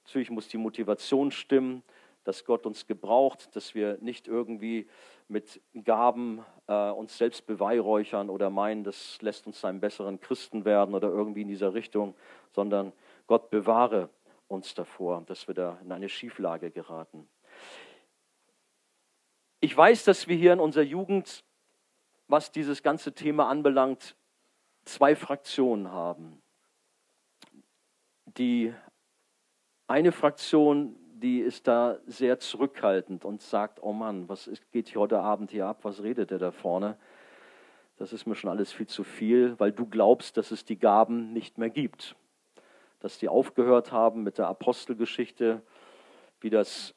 S1: Natürlich muss die Motivation stimmen, dass Gott uns gebraucht, dass wir nicht irgendwie mit Gaben äh, uns selbst beweihräuchern oder meinen, das lässt uns zu einem besseren Christen werden oder irgendwie in dieser Richtung, sondern Gott bewahre uns davor, dass wir da in eine Schieflage geraten. Ich weiß, dass wir hier in unserer Jugend, was dieses ganze Thema anbelangt, zwei Fraktionen haben. Die eine Fraktion die ist da sehr zurückhaltend und sagt, oh Mann, was geht hier heute Abend hier ab, was redet der da vorne? Das ist mir schon alles viel zu viel, weil du glaubst, dass es die Gaben nicht mehr gibt. Dass die aufgehört haben mit der Apostelgeschichte, wie das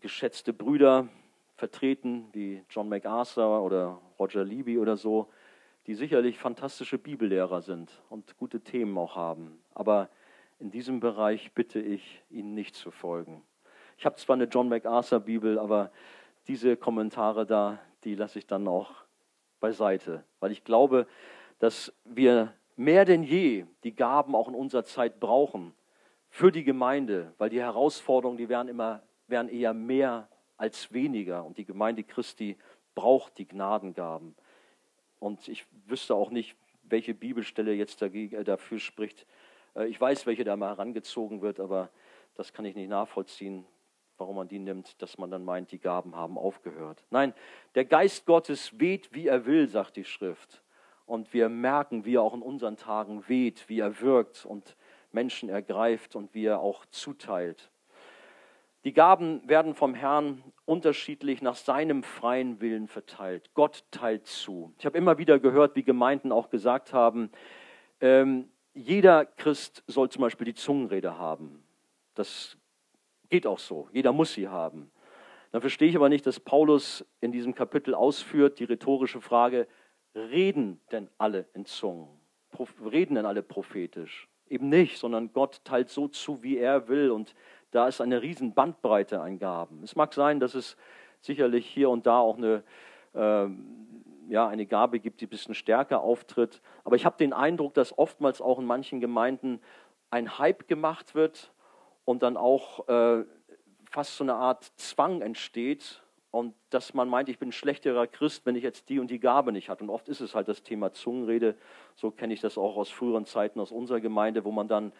S1: geschätzte Brüder vertreten, wie John MacArthur oder Roger Levy oder so, die sicherlich fantastische Bibellehrer sind und gute Themen auch haben. Aber in diesem Bereich bitte ich, ihnen nicht zu folgen. Ich habe zwar eine John MacArthur Bibel, aber diese Kommentare da, die lasse ich dann auch beiseite, weil ich glaube, dass wir mehr denn je die Gaben auch in unserer Zeit brauchen für die Gemeinde, weil die Herausforderungen, die werden immer werden eher mehr als weniger und die Gemeinde Christi braucht die Gnadengaben. Und ich wüsste auch nicht, welche Bibelstelle jetzt dagegen, äh, dafür spricht. Äh, ich weiß, welche da mal herangezogen wird, aber das kann ich nicht nachvollziehen, warum man die nimmt, dass man dann meint, die Gaben haben aufgehört. Nein, der Geist Gottes weht, wie er will, sagt die Schrift. Und wir merken, wie er auch in unseren Tagen weht, wie er wirkt und Menschen ergreift und wie er auch zuteilt. Die Gaben werden vom Herrn unterschiedlich nach seinem freien Willen verteilt. Gott teilt zu. Ich habe immer wieder gehört, wie Gemeinden auch gesagt haben, ähm, jeder Christ soll zum Beispiel die Zungenrede haben. Das Geht auch so. Jeder muss sie haben. Dann verstehe ich aber nicht, dass Paulus in diesem Kapitel ausführt, die rhetorische Frage, reden denn alle in Zungen? Reden denn alle prophetisch? Eben nicht, sondern Gott teilt so zu, wie er will. Und da ist eine riesen Bandbreite an Gaben. Es mag sein, dass es sicherlich hier und da auch eine, äh, ja, eine Gabe gibt, die ein bisschen stärker auftritt. Aber ich habe den Eindruck, dass oftmals auch in manchen Gemeinden ein Hype gemacht wird und dann auch äh, fast so eine Art Zwang entsteht und dass man meint, ich bin ein schlechterer Christ, wenn ich jetzt die und die Gabe nicht habe. Und oft ist es halt das Thema Zungenrede. So kenne ich das auch aus früheren Zeiten aus unserer Gemeinde, wo man dann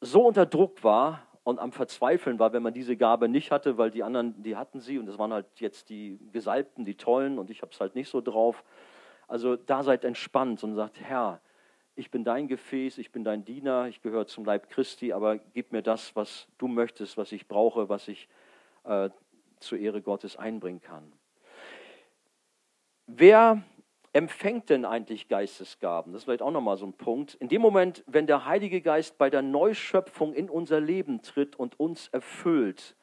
S1: so unter Druck war und am Verzweifeln war, wenn man diese Gabe nicht hatte, weil die anderen, die hatten sie und das waren halt jetzt die Gesalbten, die Tollen und ich habe es halt nicht so drauf. Also da seid entspannt und sagt, Herr, ich bin dein Gefäß, ich bin dein Diener, ich gehöre zum Leib Christi, aber gib mir das, was du möchtest, was ich brauche, was ich äh, zur Ehre Gottes einbringen kann. Wer empfängt denn eigentlich Geistesgaben? Das ist vielleicht auch nochmal so ein Punkt. In dem Moment, wenn der Heilige Geist bei der Neuschöpfung in unser Leben tritt und uns erfüllt,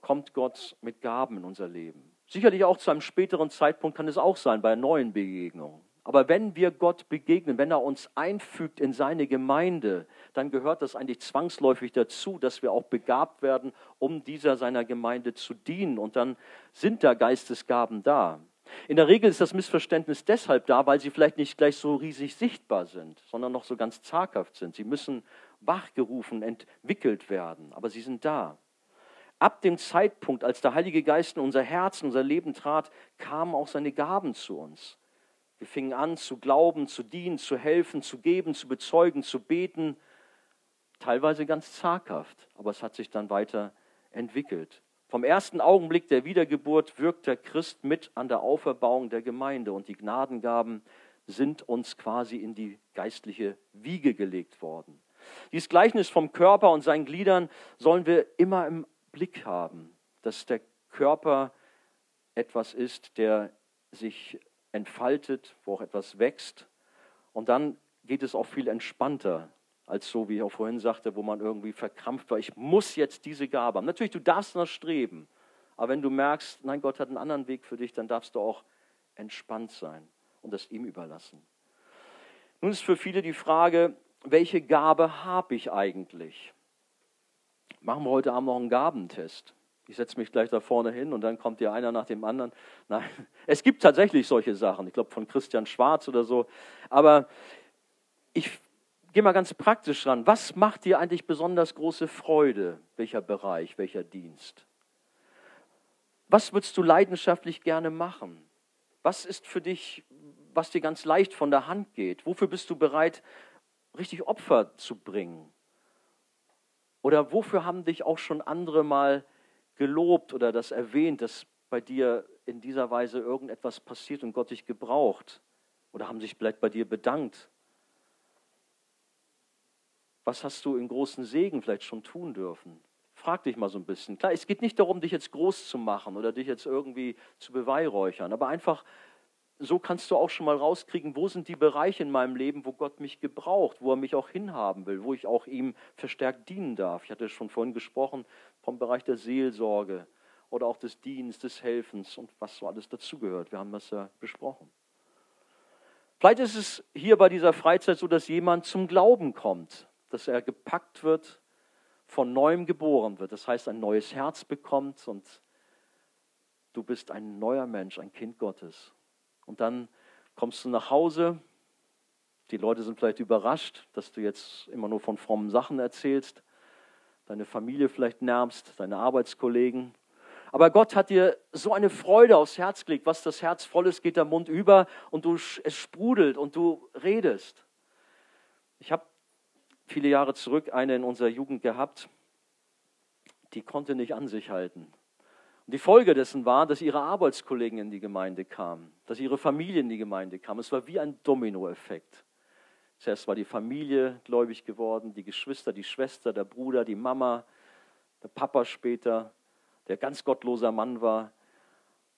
S1: kommt Gott mit Gaben in unser Leben. Sicherlich auch zu einem späteren Zeitpunkt kann es auch sein, bei neuen Begegnungen. Aber wenn wir Gott begegnen, wenn er uns einfügt in seine Gemeinde, dann gehört das eigentlich zwangsläufig dazu, dass wir auch begabt werden, um dieser seiner Gemeinde zu dienen. Und dann sind da Geistesgaben da. In der Regel ist das Missverständnis deshalb da, weil sie vielleicht nicht gleich so riesig sichtbar sind, sondern noch so ganz zaghaft sind. Sie müssen wachgerufen, entwickelt werden, aber sie sind da. Ab dem Zeitpunkt, als der Heilige Geist in unser Herz, in unser Leben trat, kamen auch seine Gaben zu uns. Wir fingen an zu glauben, zu dienen, zu helfen, zu geben, zu bezeugen, zu beten. Teilweise ganz zaghaft, aber es hat sich dann weiter entwickelt. Vom ersten Augenblick der Wiedergeburt wirkt der Christ mit an der Auferbauung der Gemeinde und die Gnadengaben sind uns quasi in die geistliche Wiege gelegt worden. Dieses Gleichnis vom Körper und seinen Gliedern sollen wir immer im Blick haben, dass der Körper etwas ist, der sich entfaltet, wo auch etwas wächst. Und dann geht es auch viel entspannter, als so, wie ich auch vorhin sagte, wo man irgendwie verkrampft war. Ich muss jetzt diese Gabe haben. Natürlich, du darfst noch streben. Aber wenn du merkst, nein, Gott hat einen anderen Weg für dich, dann darfst du auch entspannt sein und das ihm überlassen. Nun ist für viele die Frage, welche Gabe habe ich eigentlich? Machen wir heute Abend noch einen Gabentest. Ich setze mich gleich da vorne hin und dann kommt dir einer nach dem anderen. Nein, es gibt tatsächlich solche Sachen. Ich glaube von Christian Schwarz oder so. Aber ich gehe mal ganz praktisch ran. Was macht dir eigentlich besonders große Freude? Welcher Bereich, welcher Dienst? Was würdest du leidenschaftlich gerne machen? Was ist für dich, was dir ganz leicht von der Hand geht? Wofür bist du bereit, richtig Opfer zu bringen? Oder wofür haben dich auch schon andere mal gelobt oder das erwähnt, dass bei dir in dieser Weise irgendetwas passiert und Gott dich gebraucht? Oder haben sich vielleicht bei dir bedankt? Was hast du in großen Segen vielleicht schon tun dürfen? Frag dich mal so ein bisschen. Klar, es geht nicht darum, dich jetzt groß zu machen oder dich jetzt irgendwie zu beweihräuchern, aber einfach so kannst du auch schon mal rauskriegen, wo sind die Bereiche in meinem Leben, wo Gott mich gebraucht, wo er mich auch hinhaben will, wo ich auch ihm verstärkt dienen darf. Ich hatte schon vorhin gesprochen vom Bereich der Seelsorge oder auch des Dienstes, des Helfens und was so alles dazugehört. Wir haben das ja besprochen. Vielleicht ist es hier bei dieser Freizeit so, dass jemand zum Glauben kommt, dass er gepackt wird, von neuem geboren wird. Das heißt, ein neues Herz bekommt und du bist ein neuer Mensch, ein Kind Gottes. Und dann kommst du nach Hause. Die Leute sind vielleicht überrascht, dass du jetzt immer nur von frommen Sachen erzählst. Deine Familie vielleicht nervst, deine Arbeitskollegen. Aber Gott hat dir so eine Freude aufs Herz gelegt. Was das Herz voll ist, geht der Mund über und du, es sprudelt und du redest. Ich habe viele Jahre zurück eine in unserer Jugend gehabt, die konnte nicht an sich halten. Und die Folge dessen war, dass ihre Arbeitskollegen in die Gemeinde kamen, dass ihre Familie in die Gemeinde kam. Es war wie ein Dominoeffekt. Zuerst war die Familie gläubig geworden, die Geschwister, die Schwester, der Bruder, die Mama, der Papa später, der ganz gottloser Mann war.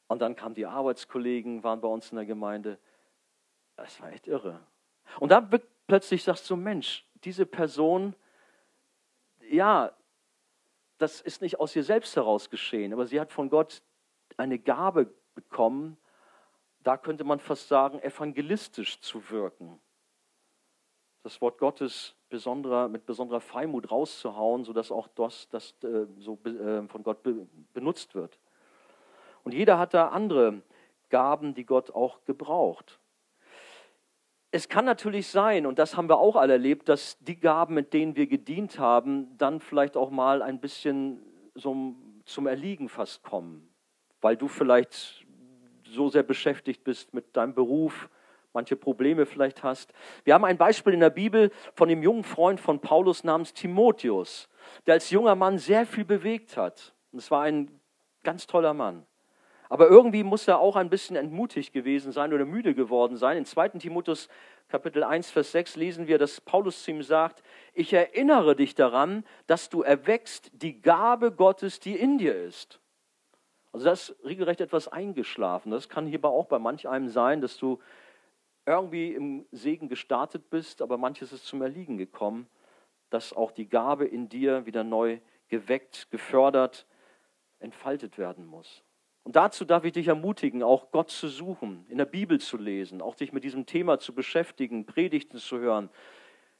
S1: Und dann kamen die Arbeitskollegen, waren bei uns in der Gemeinde. Das war echt irre. Und dann plötzlich sagst du, Mensch, diese Person, ja, das ist nicht aus ihr selbst heraus geschehen, aber sie hat von Gott eine Gabe bekommen, da könnte man fast sagen, evangelistisch zu wirken. Das Wort Gottes besonderer, mit besonderer Freimut rauszuhauen, sodass auch das, das äh, so äh, von Gott be, benutzt wird. Und jeder hat da andere Gaben, die Gott auch gebraucht. Es kann natürlich sein, und das haben wir auch alle erlebt, dass die Gaben, mit denen wir gedient haben, dann vielleicht auch mal ein bisschen so zum Erliegen fast kommen, weil du vielleicht so sehr beschäftigt bist mit deinem Beruf, manche Probleme vielleicht hast. Wir haben ein Beispiel in der Bibel von dem jungen Freund von Paulus namens Timotheus, der als junger Mann sehr viel bewegt hat. Und es war ein ganz toller Mann. Aber irgendwie muss er auch ein bisschen entmutigt gewesen sein oder müde geworden sein. In 2. Timotheus Kapitel 1, Vers 6 lesen wir, dass Paulus zu ihm sagt, ich erinnere dich daran, dass du erwächst die Gabe Gottes, die in dir ist. Also das ist regelrecht etwas eingeschlafen. Das kann hierbei auch bei manch einem sein, dass du irgendwie im Segen gestartet bist, aber manches ist zum Erliegen gekommen, dass auch die Gabe in dir wieder neu geweckt, gefördert, entfaltet werden muss. Und dazu darf ich dich ermutigen, auch Gott zu suchen, in der Bibel zu lesen, auch dich mit diesem Thema zu beschäftigen, Predigten zu hören,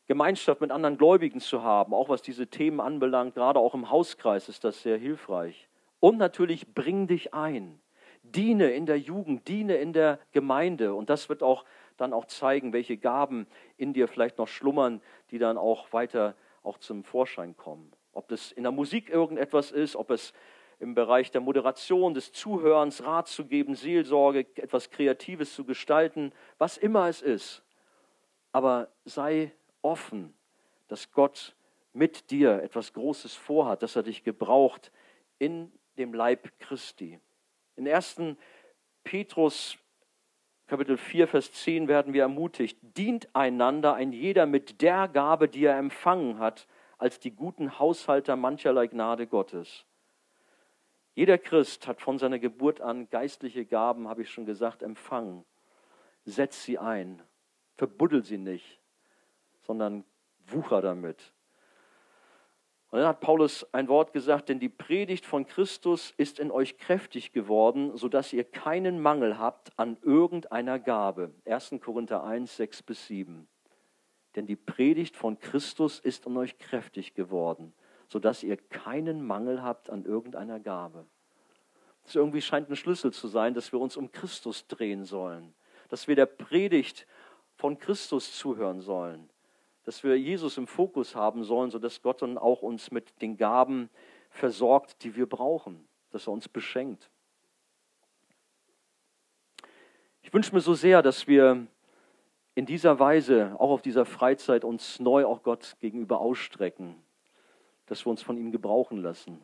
S1: Gemeinschaft mit anderen Gläubigen zu haben, auch was diese Themen anbelangt, gerade auch im Hauskreis ist das sehr hilfreich. Und natürlich bring dich ein. Diene in der Jugend, diene in der Gemeinde. Und das wird auch dann auch zeigen, welche Gaben in dir vielleicht noch schlummern, die dann auch weiter auch zum Vorschein kommen. Ob das in der Musik irgendetwas ist, ob es im Bereich der Moderation, des Zuhörens, Rat zu geben, Seelsorge, etwas Kreatives zu gestalten, was immer es ist. Aber sei offen, dass Gott mit dir etwas Großes vorhat, dass er dich gebraucht in dem Leib Christi. In 1. Petrus Kapitel 4, Vers 10 werden wir ermutigt, dient einander ein jeder mit der Gabe, die er empfangen hat, als die guten Haushalter mancherlei Gnade Gottes. Jeder Christ hat von seiner Geburt an geistliche Gaben, habe ich schon gesagt, empfangen. Setz sie ein, verbuddel sie nicht, sondern wucher damit. Und dann hat Paulus ein Wort gesagt, denn die Predigt von Christus ist in euch kräftig geworden, sodass ihr keinen Mangel habt an irgendeiner Gabe. 1. Korinther 1, 6 bis 7. Denn die Predigt von Christus ist in euch kräftig geworden, sodass ihr keinen Mangel habt an irgendeiner Gabe. Das irgendwie scheint ein Schlüssel zu sein, dass wir uns um Christus drehen sollen, dass wir der Predigt von Christus zuhören sollen, dass wir Jesus im Fokus haben sollen, sodass Gott dann auch uns mit den Gaben versorgt, die wir brauchen, dass er uns beschenkt. Ich wünsche mir so sehr, dass wir in dieser Weise, auch auf dieser Freizeit, uns neu auch Gott gegenüber ausstrecken, dass wir uns von ihm gebrauchen lassen.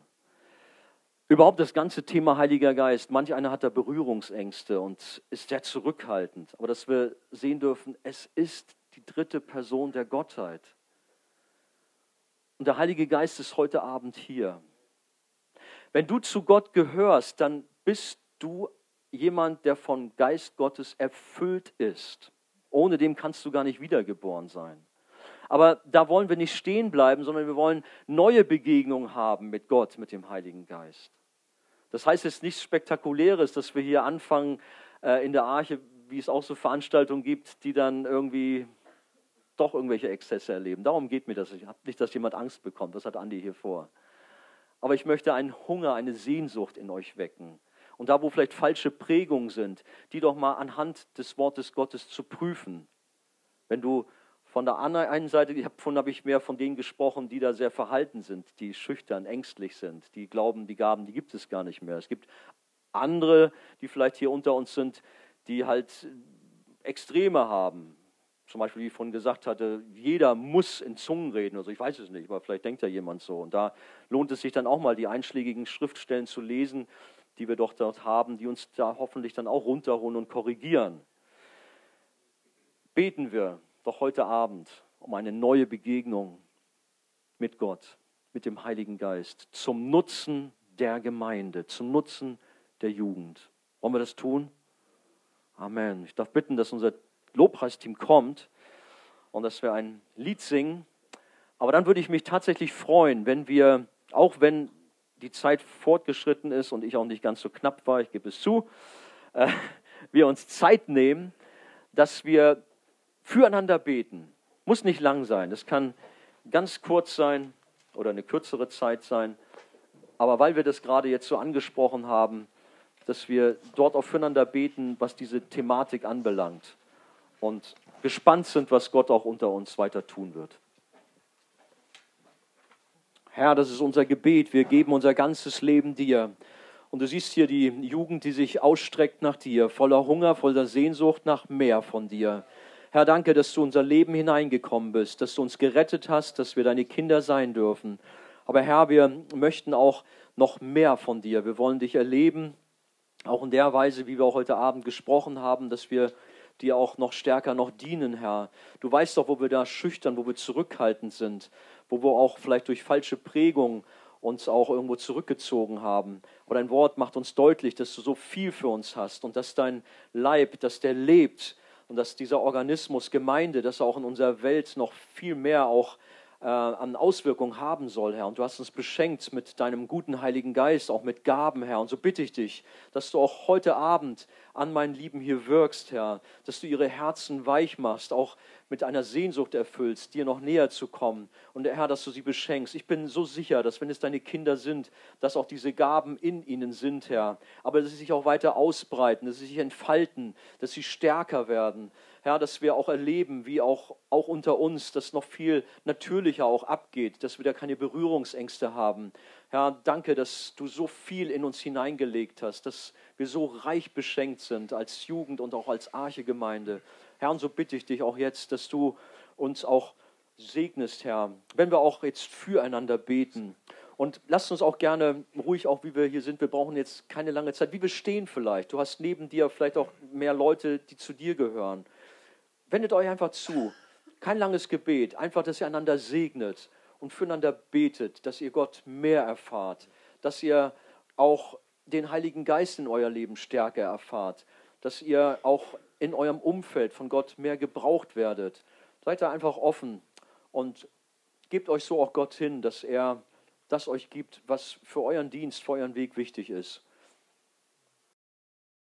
S1: Überhaupt das ganze Thema Heiliger Geist. Manch einer hat da Berührungsängste und ist sehr zurückhaltend. Aber dass wir sehen dürfen, es ist die dritte Person der Gottheit. Und der Heilige Geist ist heute Abend hier. Wenn du zu Gott gehörst, dann bist du jemand, der vom Geist Gottes erfüllt ist. Ohne dem kannst du gar nicht wiedergeboren sein. Aber da wollen wir nicht stehen bleiben, sondern wir wollen neue Begegnungen haben mit Gott, mit dem Heiligen Geist. Das heißt jetzt nichts Spektakuläres, dass wir hier anfangen äh, in der Arche, wie es auch so Veranstaltungen gibt, die dann irgendwie doch irgendwelche Exzesse erleben. Darum geht mir das. Ich habe nicht, dass jemand Angst bekommt. Das hat Andi hier vor. Aber ich möchte einen Hunger, eine Sehnsucht in euch wecken. Und da, wo vielleicht falsche Prägungen sind, die doch mal anhand des Wortes Gottes zu prüfen. Wenn du von der einen Seite, davon habe ich mehr von denen gesprochen, die da sehr verhalten sind, die schüchtern, ängstlich sind, die glauben, die Gaben, die gibt es gar nicht mehr. Es gibt andere, die vielleicht hier unter uns sind, die halt Extreme haben, zum Beispiel, wie ich vorhin gesagt hatte, jeder muss in Zungen reden. Also ich weiß es nicht, aber vielleicht denkt ja jemand so. Und da lohnt es sich dann auch mal, die einschlägigen Schriftstellen zu lesen, die wir doch dort haben, die uns da hoffentlich dann auch runterholen und korrigieren. Beten wir doch heute Abend um eine neue Begegnung mit Gott, mit dem Heiligen Geist, zum Nutzen der Gemeinde, zum Nutzen der Jugend. Wollen wir das tun? Amen. Ich darf bitten, dass unser Lobpreisteam kommt und dass wir ein Lied singen. Aber dann würde ich mich tatsächlich freuen, wenn wir, auch wenn die Zeit fortgeschritten ist und ich auch nicht ganz so knapp war, ich gebe es zu, äh, wir uns Zeit nehmen, dass wir füreinander beten. Muss nicht lang sein, es kann ganz kurz sein oder eine kürzere Zeit sein. Aber weil wir das gerade jetzt so angesprochen haben, dass wir dort auch füreinander beten, was diese Thematik anbelangt und gespannt sind, was Gott auch unter uns weiter tun wird. Herr, das ist unser Gebet. Wir geben unser ganzes Leben dir. Und du siehst hier die Jugend, die sich ausstreckt nach dir, voller Hunger, voller Sehnsucht nach mehr von dir. Herr, danke, dass du unser Leben hineingekommen bist, dass du uns gerettet hast, dass wir deine Kinder sein dürfen. Aber Herr, wir möchten auch noch mehr von dir. Wir wollen dich erleben, auch in der Weise, wie wir auch heute Abend gesprochen haben, dass wir dir auch noch stärker noch dienen, Herr. Du weißt doch, wo wir da schüchtern, wo wir zurückhaltend sind, wo wir auch vielleicht durch falsche Prägung uns auch irgendwo zurückgezogen haben. Aber dein Wort macht uns deutlich, dass du so viel für uns hast und dass dein Leib, dass der lebt und dass dieser Organismus Gemeinde, dass er auch in unserer Welt noch viel mehr auch äh, an Auswirkungen haben soll, Herr. Und du hast uns beschenkt mit deinem guten Heiligen Geist, auch mit Gaben, Herr. Und so bitte ich dich, dass du auch heute Abend an meinen Lieben hier wirkst, Herr, dass du ihre Herzen weich machst, auch mit einer Sehnsucht erfüllst, dir noch näher zu kommen. Und Herr, dass du sie beschenkst. Ich bin so sicher, dass wenn es deine Kinder sind, dass auch diese Gaben in ihnen sind, Herr. Aber dass sie sich auch weiter ausbreiten, dass sie sich entfalten, dass sie stärker werden. Herr, dass wir auch erleben, wie auch, auch unter uns das noch viel natürlicher auch abgeht, dass wir da keine Berührungsängste haben. Herr, danke, dass du so viel in uns hineingelegt hast, dass wir so reich beschenkt sind als Jugend und auch als Archegemeinde. Herr, und so bitte ich dich auch jetzt, dass du uns auch segnest, Herr, wenn wir auch jetzt füreinander beten. Und lasst uns auch gerne ruhig, auch wie wir hier sind, wir brauchen jetzt keine lange Zeit, wie wir stehen vielleicht. Du hast neben dir vielleicht auch mehr Leute, die zu dir gehören. Wendet euch einfach zu. Kein langes Gebet, einfach, dass ihr einander segnet und füreinander betet, dass ihr Gott mehr erfahrt, dass ihr auch den Heiligen Geist in euer Leben stärker erfahrt, dass ihr auch in eurem Umfeld von Gott mehr gebraucht werdet. Seid da einfach offen und gebt euch so auch Gott hin, dass er das euch gibt, was für euren Dienst, für euren Weg wichtig ist.